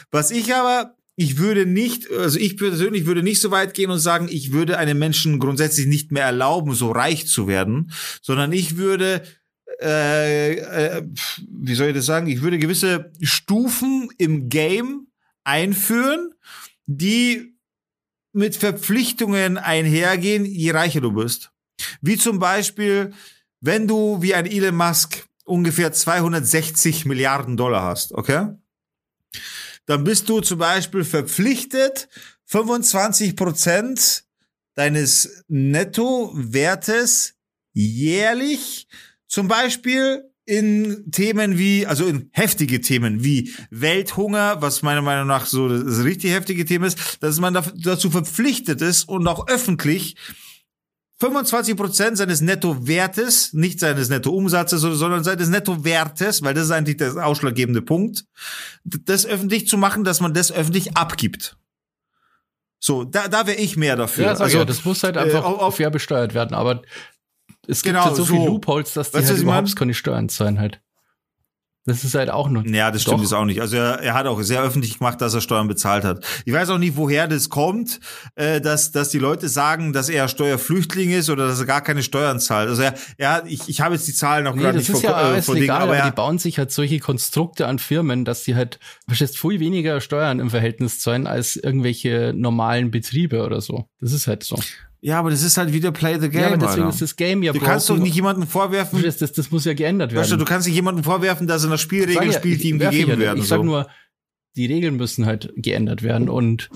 Was ich aber ich würde nicht, also ich persönlich würde nicht so weit gehen und sagen, ich würde einem Menschen grundsätzlich nicht mehr erlauben, so reich zu werden, sondern ich würde äh, äh, wie soll ich das sagen? Ich würde gewisse Stufen im Game einführen, die mit Verpflichtungen einhergehen, je reicher du bist. Wie zum Beispiel, wenn du wie ein Elon Musk ungefähr 260 Milliarden Dollar hast, okay? Dann bist du zum Beispiel verpflichtet, 25 Prozent deines Nettowertes jährlich zum Beispiel in Themen wie, also in heftige Themen wie Welthunger, was meiner Meinung nach so das richtig heftige Thema ist, dass man dazu verpflichtet ist und auch öffentlich 25 Prozent seines Nettowertes, nicht seines Nettoumsatzes, sondern seines Nettowertes, weil das ist eigentlich der ausschlaggebende Punkt, das öffentlich zu machen, dass man das öffentlich abgibt. So, da, da wäre ich mehr dafür. Ja, also, ja, das muss halt einfach äh, auf, fair besteuert werden, aber es gibt genau, halt so, so viele Loopholes, dass die weißt halt überhaupt keine Steuern zahlen halt. Das ist halt auch nur. Ja, das stimmt jetzt auch nicht. Also er, er hat auch sehr öffentlich gemacht, dass er Steuern bezahlt hat. Ich weiß auch nicht, woher das kommt, äh, dass, dass die Leute sagen, dass er Steuerflüchtling ist oder dass er gar keine Steuern zahlt. Also er, er ich, ich habe jetzt die Zahlen noch nee, gerade nicht vor, ja äh, vor legal, Dingen, aber, aber die bauen sich halt solche Konstrukte an Firmen, dass die halt, verstehst, viel weniger Steuern im Verhältnis zahlen als irgendwelche normalen Betriebe oder so. Das ist halt so. Ja, aber das ist halt wieder Play the Game. Ja, aber deswegen Alter. ist das Game ja Du kannst doch nicht jemanden vorwerfen. Das, das, das muss ja geändert werden. Weißt du, du kannst nicht jemanden vorwerfen, dass er nach Spielregeln ja, spielt, die ihm gegeben ja, werden. Ich sag so. nur, die Regeln müssen halt geändert werden und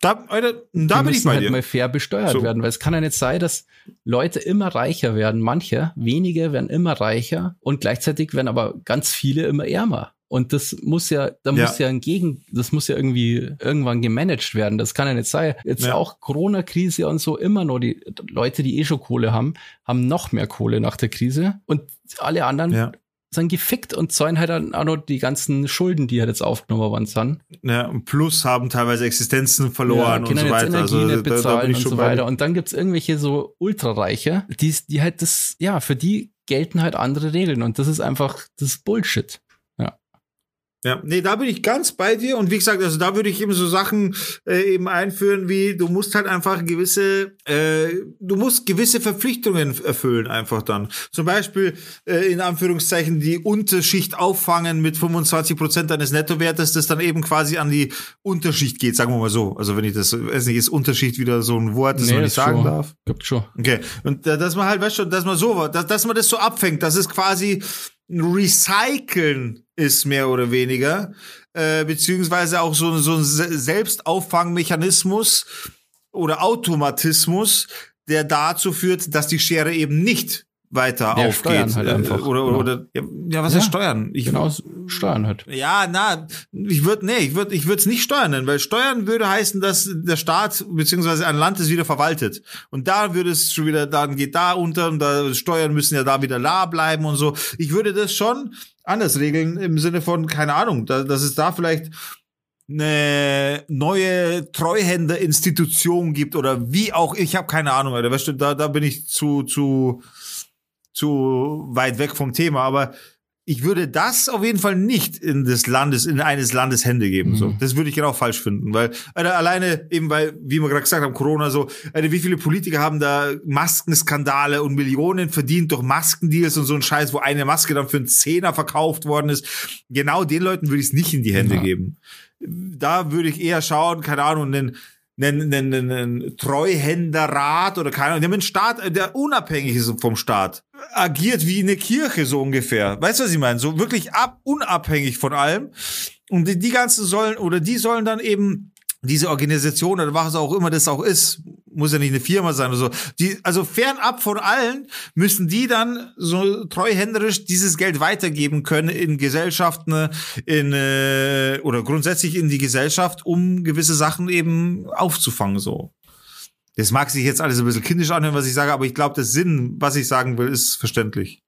da, Alter, da bin ich bei halt dir. mal fair besteuert so. werden, weil es kann ja nicht sein, dass Leute immer reicher werden. Manche, wenige werden immer reicher und gleichzeitig werden aber ganz viele immer ärmer. Und das muss ja, da ja. muss ja ein Gegen, das muss ja irgendwie irgendwann gemanagt werden. Das kann ja nicht sein. Jetzt ja. auch Corona-Krise und so immer nur die Leute, die eh schon Kohle haben, haben noch mehr Kohle nach der Krise und alle anderen ja. sind gefickt und zahlen halt dann auch noch die ganzen Schulden, die halt jetzt aufgenommen worden sind. Ja, und plus haben teilweise Existenzen verloren ja, und so weiter. Energie also nicht bezahlen da, da und so weiter. Und dann gibt's irgendwelche so Ultrareiche, die, die halt das, ja, für die gelten halt andere Regeln und das ist einfach das Bullshit. Ja, nee, da bin ich ganz bei dir und wie gesagt, also da würde ich eben so Sachen äh, eben einführen, wie du musst halt einfach gewisse, äh, du musst gewisse Verpflichtungen erfüllen einfach dann. Zum Beispiel äh, in Anführungszeichen die Unterschicht auffangen mit 25 Prozent deines Nettowertes, das dann eben quasi an die Unterschicht geht, sagen wir mal so. Also wenn ich das, weiß nicht, ist Unterschicht wieder so ein Wort, das nee, man nicht sagen schon. darf? Gibt schon. Okay, und äh, dass man halt, weißt du, dass man so, dass, dass man das so abfängt, dass es quasi Recyceln ist, mehr oder weniger, äh, beziehungsweise auch so, so ein Selbstauffangmechanismus oder Automatismus, der dazu führt, dass die Schere eben nicht weiter ja, aufgeht. Halt einfach. Oder, oder, oder ja, ja, was ja, heißt steuern? Ich, genau, steuern halt. Ja, na, ich würde, nee, ich würde, ich würde es nicht steuern nennen, weil steuern würde heißen, dass der Staat beziehungsweise ein Land es wieder verwaltet. Und da würde es schon wieder, dann geht da unter und da Steuern müssen ja da wieder la bleiben und so. Ich würde das schon anders regeln im Sinne von, keine Ahnung, da, dass es da vielleicht eine neue Treuhänderinstitution gibt oder wie auch, ich habe keine Ahnung, Alter, da, da bin ich zu, zu, zu weit weg vom Thema, aber ich würde das auf jeden Fall nicht in des Landes, in eines Landes Hände geben. Mhm. So, das würde ich genau falsch finden, weil Alter, alleine eben, weil wie wir gerade gesagt haben, Corona so, Alter, wie viele Politiker haben da Maskenskandale und Millionen verdient durch Maskendeals und so ein Scheiß, wo eine Maske dann für einen Zehner verkauft worden ist. Genau den Leuten würde ich es nicht in die Hände ja. geben. Da würde ich eher schauen, keine Ahnung, einen einen, einen, einen Treuhänderrat oder keine Ahnung, der einen Staat, der unabhängig ist vom Staat, agiert wie eine Kirche so ungefähr. Weißt du, was ich meine? So wirklich ab, unabhängig von allem. Und die, die ganzen sollen, oder die sollen dann eben diese Organisation oder was auch immer das auch ist, muss ja nicht eine Firma sein oder so. Die, also fernab von allen müssen die dann so treuhänderisch dieses Geld weitergeben können in Gesellschaften, in äh, oder grundsätzlich in die Gesellschaft, um gewisse Sachen eben aufzufangen so. Das mag sich jetzt alles ein bisschen kindisch anhören, was ich sage, aber ich glaube, der Sinn, was ich sagen will, ist verständlich.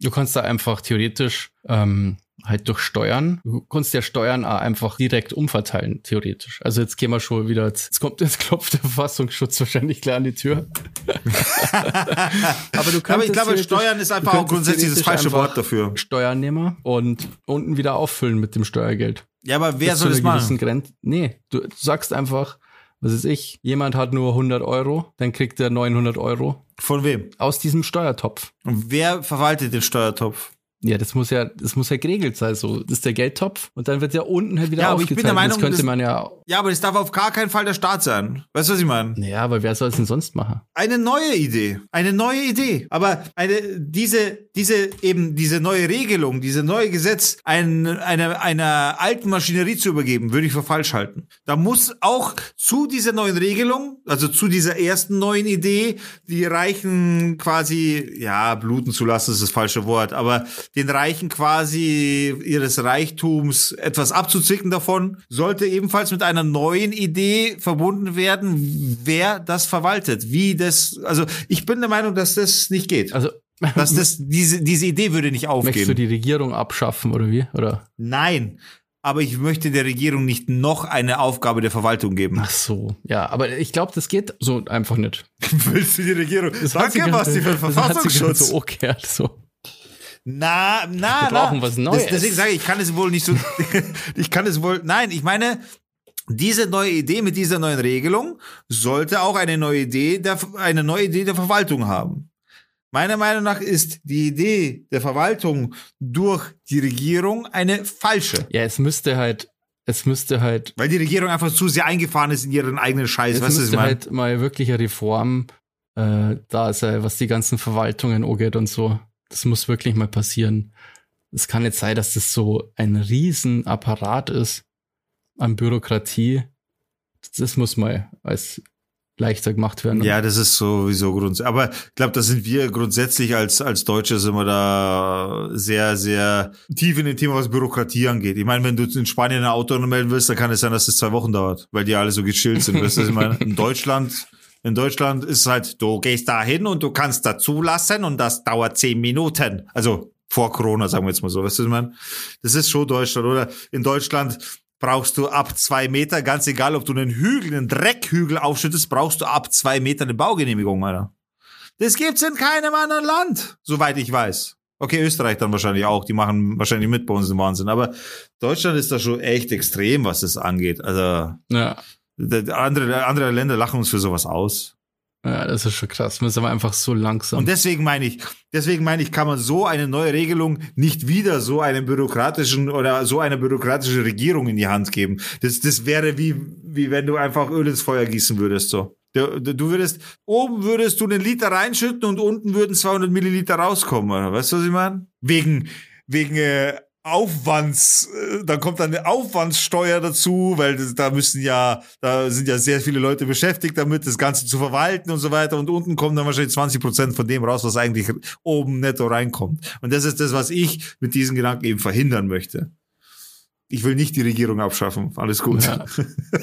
Du kannst da einfach theoretisch ähm, halt durch Steuern. Du kannst ja Steuern auch einfach direkt umverteilen, theoretisch. Also jetzt gehen wir schon wieder, jetzt kommt jetzt klopft der Verfassungsschutz wahrscheinlich klar an die Tür. Aber du kannst. Aber ich glaube, Steuern ist einfach auch grundsätzlich das falsche Wort dafür. Steuernehmer und unten wieder auffüllen mit dem Steuergeld. Ja, aber wer soll das machen? Grenz nee, du sagst einfach, was ist ich, jemand hat nur 100 Euro, dann kriegt er 900 Euro. Von wem? Aus diesem Steuertopf. Und wer verwaltet den Steuertopf? Ja, das muss ja, das muss ja geregelt sein. So, das ist der Geldtopf und dann wird ja unten halt wieder ja, aber. Ich bin der Meinung, das könnte das, man ja. Ja, aber das darf auf gar keinen Fall der Staat sein. Weißt du, was ich meine? Naja, aber wer soll es denn sonst machen? Eine neue Idee. Eine neue Idee. Aber eine, diese, diese, eben, diese neue Regelung, diese neue Gesetz, ein, eine, einer alten Maschinerie zu übergeben, würde ich für falsch halten. Da muss auch zu dieser neuen Regelung, also zu dieser ersten neuen Idee, die Reichen quasi, ja, bluten zu lassen ist das falsche Wort, aber den Reichen quasi ihres Reichtums etwas abzuzwicken davon, sollte ebenfalls mit einer neuen Idee verbunden werden, wer das verwaltet, wie das, also ich bin der Meinung, dass das nicht geht. Also dass das, diese, diese Idee würde nicht aufgehen. Möchtest du die Regierung abschaffen oder wie? Oder? Nein. Aber ich möchte der Regierung nicht noch eine Aufgabe der Verwaltung geben. Ach so, ja, aber ich glaube, das geht so einfach nicht. Willst du die Regierung? Das Danke, Basti, für den Verfassungsschutz. so okay, so. Na, na, Wir brauchen was Neues. Das, deswegen sage ich, ich kann es wohl nicht so, ich kann es wohl, nein, ich meine, diese neue Idee mit dieser neuen Regelung sollte auch eine neue Idee der, eine neue Idee der Verwaltung haben. Meiner Meinung nach ist die Idee der Verwaltung durch die Regierung eine falsche. Ja, es müsste halt, es müsste halt, Weil die Regierung einfach zu sehr eingefahren ist in ihren eigenen Scheiß. es was müsste meine? halt mal wirklich eine Reform äh, da sein, was die ganzen Verwaltungen angeht und so. Das muss wirklich mal passieren. Es kann nicht sein, dass das so ein Riesenapparat ist an Bürokratie. Das muss mal als leichter gemacht werden. Ja, das ist sowieso grundsätzlich. Aber ich glaube, da sind wir grundsätzlich als, als Deutsche sind wir da sehr, sehr tief in dem Thema, was Bürokratie angeht. Ich meine, wenn du in Spanien ein Auto melden willst, dann kann es sein, dass es zwei Wochen dauert, weil die alle so gechillt sind. Weißt du, ich meine? In Deutschland, in Deutschland ist halt, du gehst da hin und du kannst da zulassen und das dauert zehn Minuten. Also vor Corona, sagen wir jetzt mal so. Weißt du, ich meine? Das ist schon Deutschland, oder? In Deutschland brauchst du ab zwei Meter, ganz egal, ob du einen Hügel, einen Dreckhügel aufschüttest, brauchst du ab zwei Meter eine Baugenehmigung, Alter. Das gibt's in keinem anderen Land, soweit ich weiß. Okay, Österreich dann wahrscheinlich auch, die machen wahrscheinlich mit bei uns den Wahnsinn, aber Deutschland ist da schon echt extrem, was das angeht. Also, ja. Andere, andere Länder lachen uns für sowas aus. Ja, das ist schon krass. Wir sind aber einfach so langsam. Und deswegen meine ich, deswegen meine ich, kann man so eine neue Regelung nicht wieder so einem bürokratischen oder so eine bürokratische Regierung in die Hand geben. Das, das wäre wie, wie wenn du einfach Öl ins Feuer gießen würdest, so. Du, du würdest, oben würdest du einen Liter reinschütten und unten würden 200 Milliliter rauskommen, oder? Weißt du, was ich meine? Wegen, wegen, äh, Aufwands, äh, dann kommt dann eine Aufwandssteuer dazu, weil da müssen ja, da sind ja sehr viele Leute beschäftigt damit, das Ganze zu verwalten und so weiter. Und unten kommen dann wahrscheinlich 20 Prozent von dem raus, was eigentlich oben netto reinkommt. Und das ist das, was ich mit diesen Gedanken eben verhindern möchte. Ich will nicht die Regierung abschaffen. Alles gut. Ja.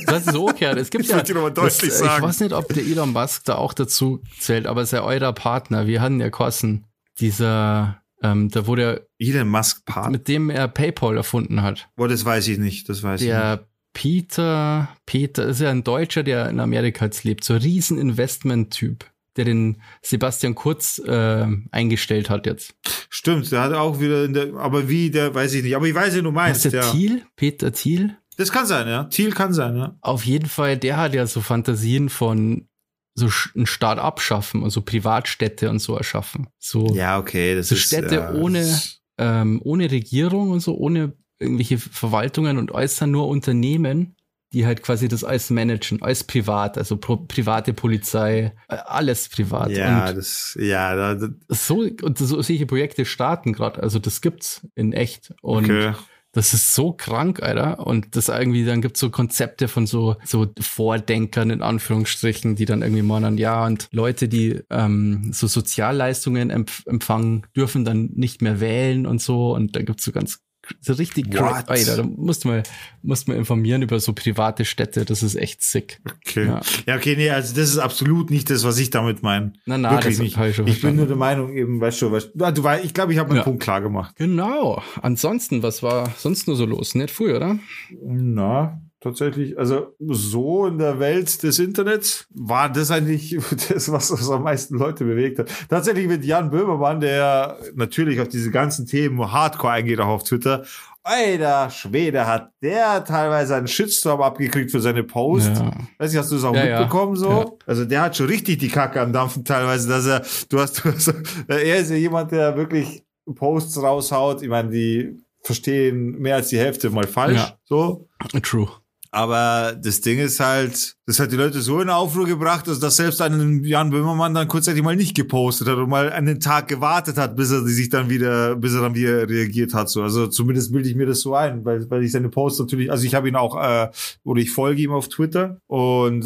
Das ist okay. Es gibt Ich ja, dir noch mal deutlich das, sagen. ich weiß nicht, ob der Elon Musk da auch dazu zählt, aber sei euer Partner. Wir hatten ja Kosten. Dieser, ähm, da wurde Elon Musk Part. mit dem er PayPal erfunden hat. Boah, das weiß ich nicht. Das weiß ich nicht. Der Peter, Peter ist ja ein Deutscher, der in Amerika jetzt lebt, so ein riesen Investment-Typ, der den Sebastian Kurz äh, eingestellt hat jetzt. Stimmt, der hat auch wieder in der, aber wie, der weiß ich nicht. Aber ich weiß, wie du meinst. ist der Ja. Thiel? Peter Thiel? Das kann sein, ja. Thiel kann sein, ja. Auf jeden Fall, der hat ja so Fantasien von so einen Staat abschaffen und so Privatstädte und so erschaffen. So, Ja, okay. Das so ist, Städte ja, ohne, das- ähm, ohne Regierung und so, ohne irgendwelche Verwaltungen und dann nur Unternehmen, die halt quasi das alles managen, alles privat, also pro, private Polizei, äh, alles privat. Ja, und das, ja, da, da, so, und so solche Projekte starten gerade, also das gibt's in echt. Und okay. Das ist so krank, Alter. Und das irgendwie, dann gibt's so Konzepte von so, so Vordenkern in Anführungsstrichen, die dann irgendwie meinen, ja, und Leute, die ähm, so Sozialleistungen empf empfangen, dürfen dann nicht mehr wählen und so. Und da gibt's so ganz so richtig What? crack, Alter. Da musst du mal, musst mal informieren über so private Städte. Das ist echt sick. Okay. Ja. Ja. okay, nee, also das ist absolut nicht das, was ich damit meine. Na, na, Wirklich das nicht. ich schon Ich bin nur der Meinung, eben, weißt du, weißt du, du weißt, ich glaube, ich habe meinen Ja. Punkt klar gemacht. Genau. Ansonsten, was war sonst nur so los? Nicht früh, oder? Na, tatsächlich, also so in der Welt des Internets war das eigentlich das, was, was am meisten Leute bewegt hat. Tatsächlich mit Jan Böhmermann, der natürlich auf diese ganzen Themen Hardcore eingeht, auch auf Twitter. Alter Schwede, hat der teilweise einen Shitstorm abgekriegt für seine Post. Ja. Weiß nicht, hast du das auch Ja, ja. mitbekommen so? Ja. Also der hat schon richtig die Kacke am Dampfen teilweise, dass er, du hast, du hast er ist ja jemand, der wirklich Posts raushaut. Ich meine, die verstehen mehr als die Hälfte mal falsch. So. True. Aber das Ding ist halt, das hat die Leute so in Aufruhr gebracht, dass, dass selbst ein Jan Böhmermann dann kurzzeitig mal nicht gepostet hat und mal einen Tag gewartet hat, bis er sich dann wieder, bis er dann wieder reagiert hat. So, also zumindest bilde ich mir das so ein, weil, weil ich seine Posts natürlich, also ich habe ihn auch, äh, oder ich folge ihm auf Twitter und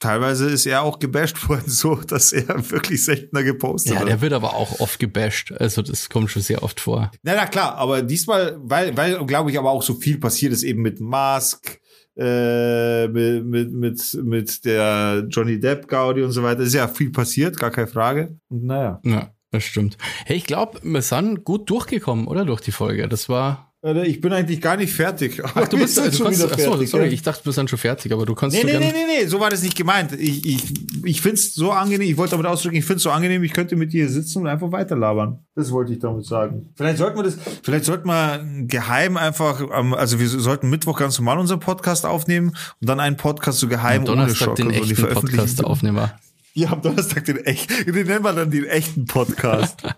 teilweise ist er auch gebasht worden, so, dass er wirklich seltener gepostet Ja, hat. der wird aber auch oft gebasht. Also das kommt schon sehr oft vor. Na, na klar, aber diesmal, weil, weil, glaube ich, aber auch so viel passiert ist eben mit Mask, äh, mit, mit, mit, mit der Johnny Depp Gaudi und so weiter. Ist ja viel passiert, gar keine Frage. Und naja. Ja, das stimmt. Hey, ich glaube, wir sind gut durchgekommen, oder? Durch die Folge. Das war Ich bin eigentlich gar nicht fertig. Ach, du bist also schon kannst, wieder fertig. Achso, sorry, ich dachte, du bist dann schon fertig, aber du kannst nee, nee, nee, nee, nee, so war das nicht gemeint. Ich, ich, ich finde es so angenehm, ich wollte damit ausdrücken, ich finde es so angenehm, ich könnte mit dir sitzen und einfach weiterlabern. Das wollte ich damit sagen. Vielleicht sollten wir das, vielleicht sollten wir geheim einfach, also wir sollten Mittwoch ganz normal unseren Podcast aufnehmen und dann einen Podcast so geheim am Donnerstag ohne Schock den echten Podcast aufnehmen. Ja, am Donnerstag den echten, den nennen wir dann den echten Podcast.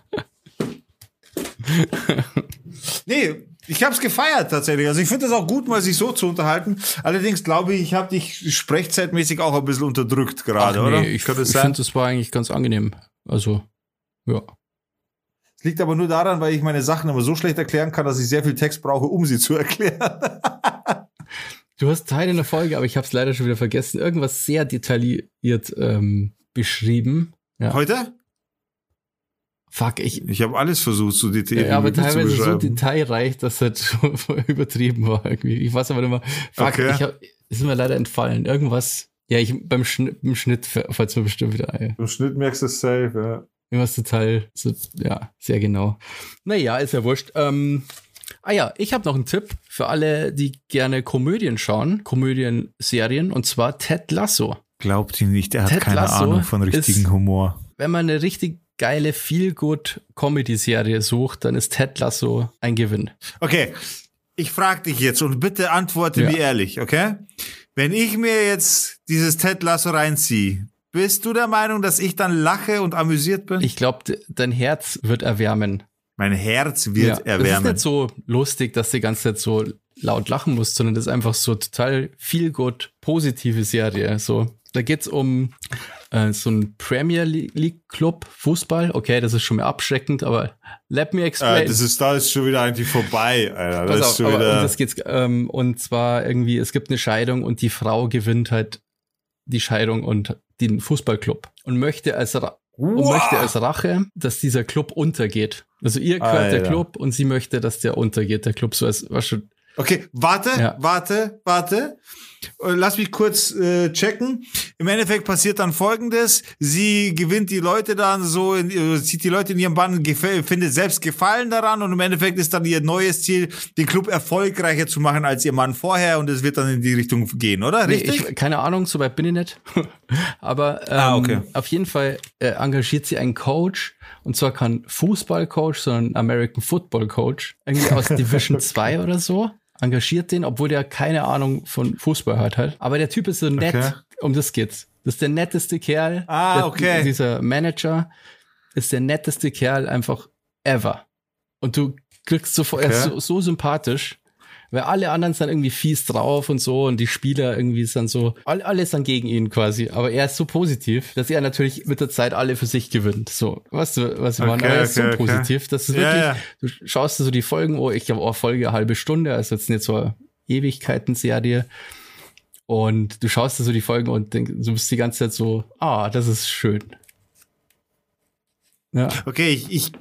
nee, ich habe es gefeiert tatsächlich. Also ich finde es auch gut, mal sich so zu unterhalten. Allerdings glaube ich, ich habe dich sprechzeitmäßig auch ein bisschen unterdrückt gerade, nee, oder? Ich, ich finde, es war eigentlich ganz angenehm. Also, ja. Es liegt aber nur daran, weil ich meine Sachen immer so schlecht erklären kann, dass ich sehr viel Text brauche, um sie zu erklären. du hast Teile in der Folge, aber ich habe es leider schon wieder vergessen. Irgendwas sehr detailliert ähm, beschrieben. Ja. Heute? Fuck, ich. Ich habe alles versucht, so detailliert ja, aber teilweise so detailreich, dass das übertrieben war irgendwie. Ich weiß aber nicht mehr. Fuck, okay. ich hab, ist mir leider entfallen. Irgendwas. Ja, ich beim Schnitt, beim Schnitt fällt mir bestimmt wieder ein. Beim Schnitt merkst du es safe, ja. Irgendwas total, so, ja, sehr genau. Naja, ist ja wurscht. Ähm, ah ja, ich habe noch einen Tipp für alle, die gerne Komödien schauen, Komödien-Serien, und zwar Ted Lasso. Glaubt ihn nicht, er hat Ted keine Lasso Ahnung von richtigen ist, Humor. Wenn man eine richtig geile Feel-Good-Comedy-Serie sucht, dann ist Ted Lasso ein Gewinn. Okay, ich frage dich jetzt und bitte antworte ja. mir ehrlich, okay? Wenn ich mir jetzt dieses Ted Lasso reinziehe, bist du der Meinung, dass ich dann lache und amüsiert bin? Ich glaube, dein Herz wird erwärmen. Mein Herz wird ja, erwärmen. Es ist nicht so lustig, dass du die ganze Zeit so laut lachen musst, sondern das ist einfach so total viel gut positive Serie. So, da geht's um äh, so ein Premier League Club Fußball. Okay, das ist schon mehr abschreckend, aber let me explain. Äh, das ist da ist schon wieder eigentlich vorbei, Alter. Das auf, ist schon wieder um das geht's ähm, und zwar irgendwie es gibt eine Scheidung und die Frau gewinnt halt die Scheidung und den Fußballclub und möchte als Ra und möchte als Rache, dass dieser Club untergeht. Also ihr gehört Alter. der Club und sie möchte, dass der untergeht, der Club so als war schon Okay, warte, ja. warte, warte. Äh, lass mich kurz äh, checken. Im Endeffekt passiert dann folgendes. Sie gewinnt die Leute dann so, in, äh, zieht die Leute in ihrem Bann, findet selbst Gefallen daran und im Endeffekt ist dann ihr neues Ziel, den Club erfolgreicher zu machen als ihr Mann vorher und es wird dann in die Richtung gehen, oder? Richtig? Nee, ich, keine Ahnung, so weit bin ich nicht. Aber ähm, ah, okay. auf jeden Fall äh, engagiert sie einen Coach und zwar kein Fußballcoach, sondern American Football Coach. Irgendwie aus Division 2 oder so engagiert den, obwohl der keine Ahnung von Fußball hat halt. Aber der Typ ist so nett, okay. um das geht's. Das ist der netteste Kerl. Ah, der, okay. Dieser Manager ist der netteste Kerl einfach ever. Und du kriegst sofort, okay. er ist so, so sympathisch. Weil alle anderen sind irgendwie fies drauf und so und die Spieler irgendwie sind so, all, alles dann gegen ihn quasi. Aber er ist so positiv, dass er natürlich mit der Zeit alle für sich gewinnt. So, weißt du, was ich okay, meine? Aber er ist okay, so okay. positiv, dass es ja, wirklich, ja. du schaust dir so die Folgen, oh, ich habe auch Folge eine halbe Stunde, also jetzt nicht so eine Ewigkeiten-Serie. Und du schaust dir so die Folgen und denkst, du bist die ganze Zeit so, ah, das ist schön. Ja. Okay, ich, ich,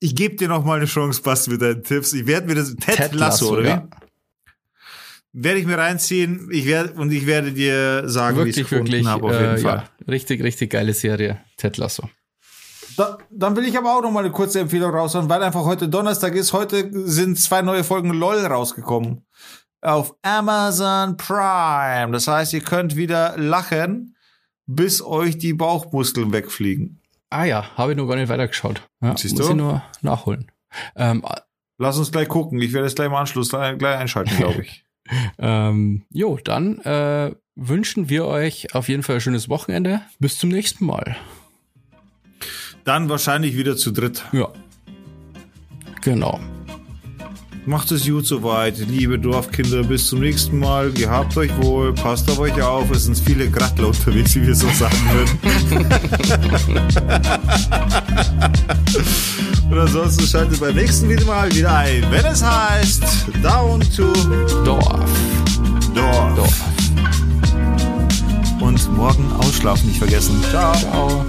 ich gebe dir noch mal eine Chance, Basti, mit deinen Tipps. Ich werde mir das Ted, Ted Lasso, oder ja. Werde ich mir reinziehen. Ich werde und ich werde dir sagen, wirklich, wie ich es wirklich, habe auf jeden äh, Fall. Ja, richtig, richtig geile Serie, Ted Lasso. Da, dann will ich aber auch noch mal eine kurze Empfehlung raushauen, weil einfach heute Donnerstag ist. Heute sind zwei neue Folgen LOL rausgekommen. Auf Amazon Prime. Das heißt, ihr könnt wieder lachen, bis euch die Bauchmuskeln wegfliegen. Ah ja, habe ich noch gar nicht weitergeschaut. Ja, Siehst muss du? ich nur nachholen. Ähm, Lass uns gleich gucken. Ich werde es gleich im Anschluss gleich einschalten, glaube ich. ähm, jo, dann äh, wünschen wir euch auf jeden Fall ein schönes Wochenende. Bis zum nächsten Mal. Dann wahrscheinlich wieder zu dritt. Ja. Genau. Macht es gut soweit, liebe Dorfkinder. Bis zum nächsten Mal. Gehabt euch wohl, passt auf euch auf. Es sind viele Grattler unterwegs, wie wir so sagen würden. Und ansonsten schaltet beim nächsten Video mal wieder ein, wenn es heißt Down to Dorf. Dorf. Dorf. Und morgen ausschlafen nicht vergessen. Ciao. Ciao.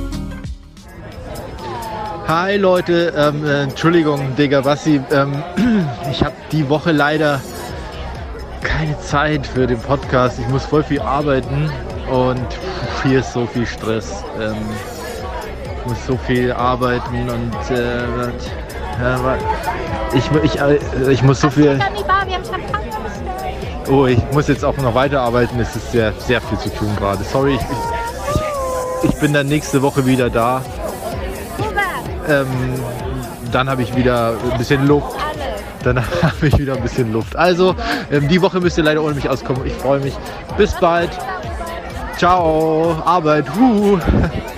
Hi Leute, ähm, äh, Entschuldigung, Digga Bassi, ähm, ich habe die Woche leider keine Zeit für den Podcast. Ich muss voll viel arbeiten und hier ist so viel Stress. Ähm, ich muss so viel arbeiten und äh, ja, ich, ich, äh, ich muss so viel. Oh, ich muss jetzt auch noch weiterarbeiten. Es ist sehr, sehr viel zu tun gerade. Sorry, ich, ich, ich bin dann nächste Woche wieder da. Ähm, dann habe ich wieder ein bisschen Luft. Dann habe ich wieder ein bisschen Luft. Also, ähm, die Woche müsst ihr leider ohne mich auskommen. Ich freue mich. Bis bald. Ciao. Arbeit. Huh.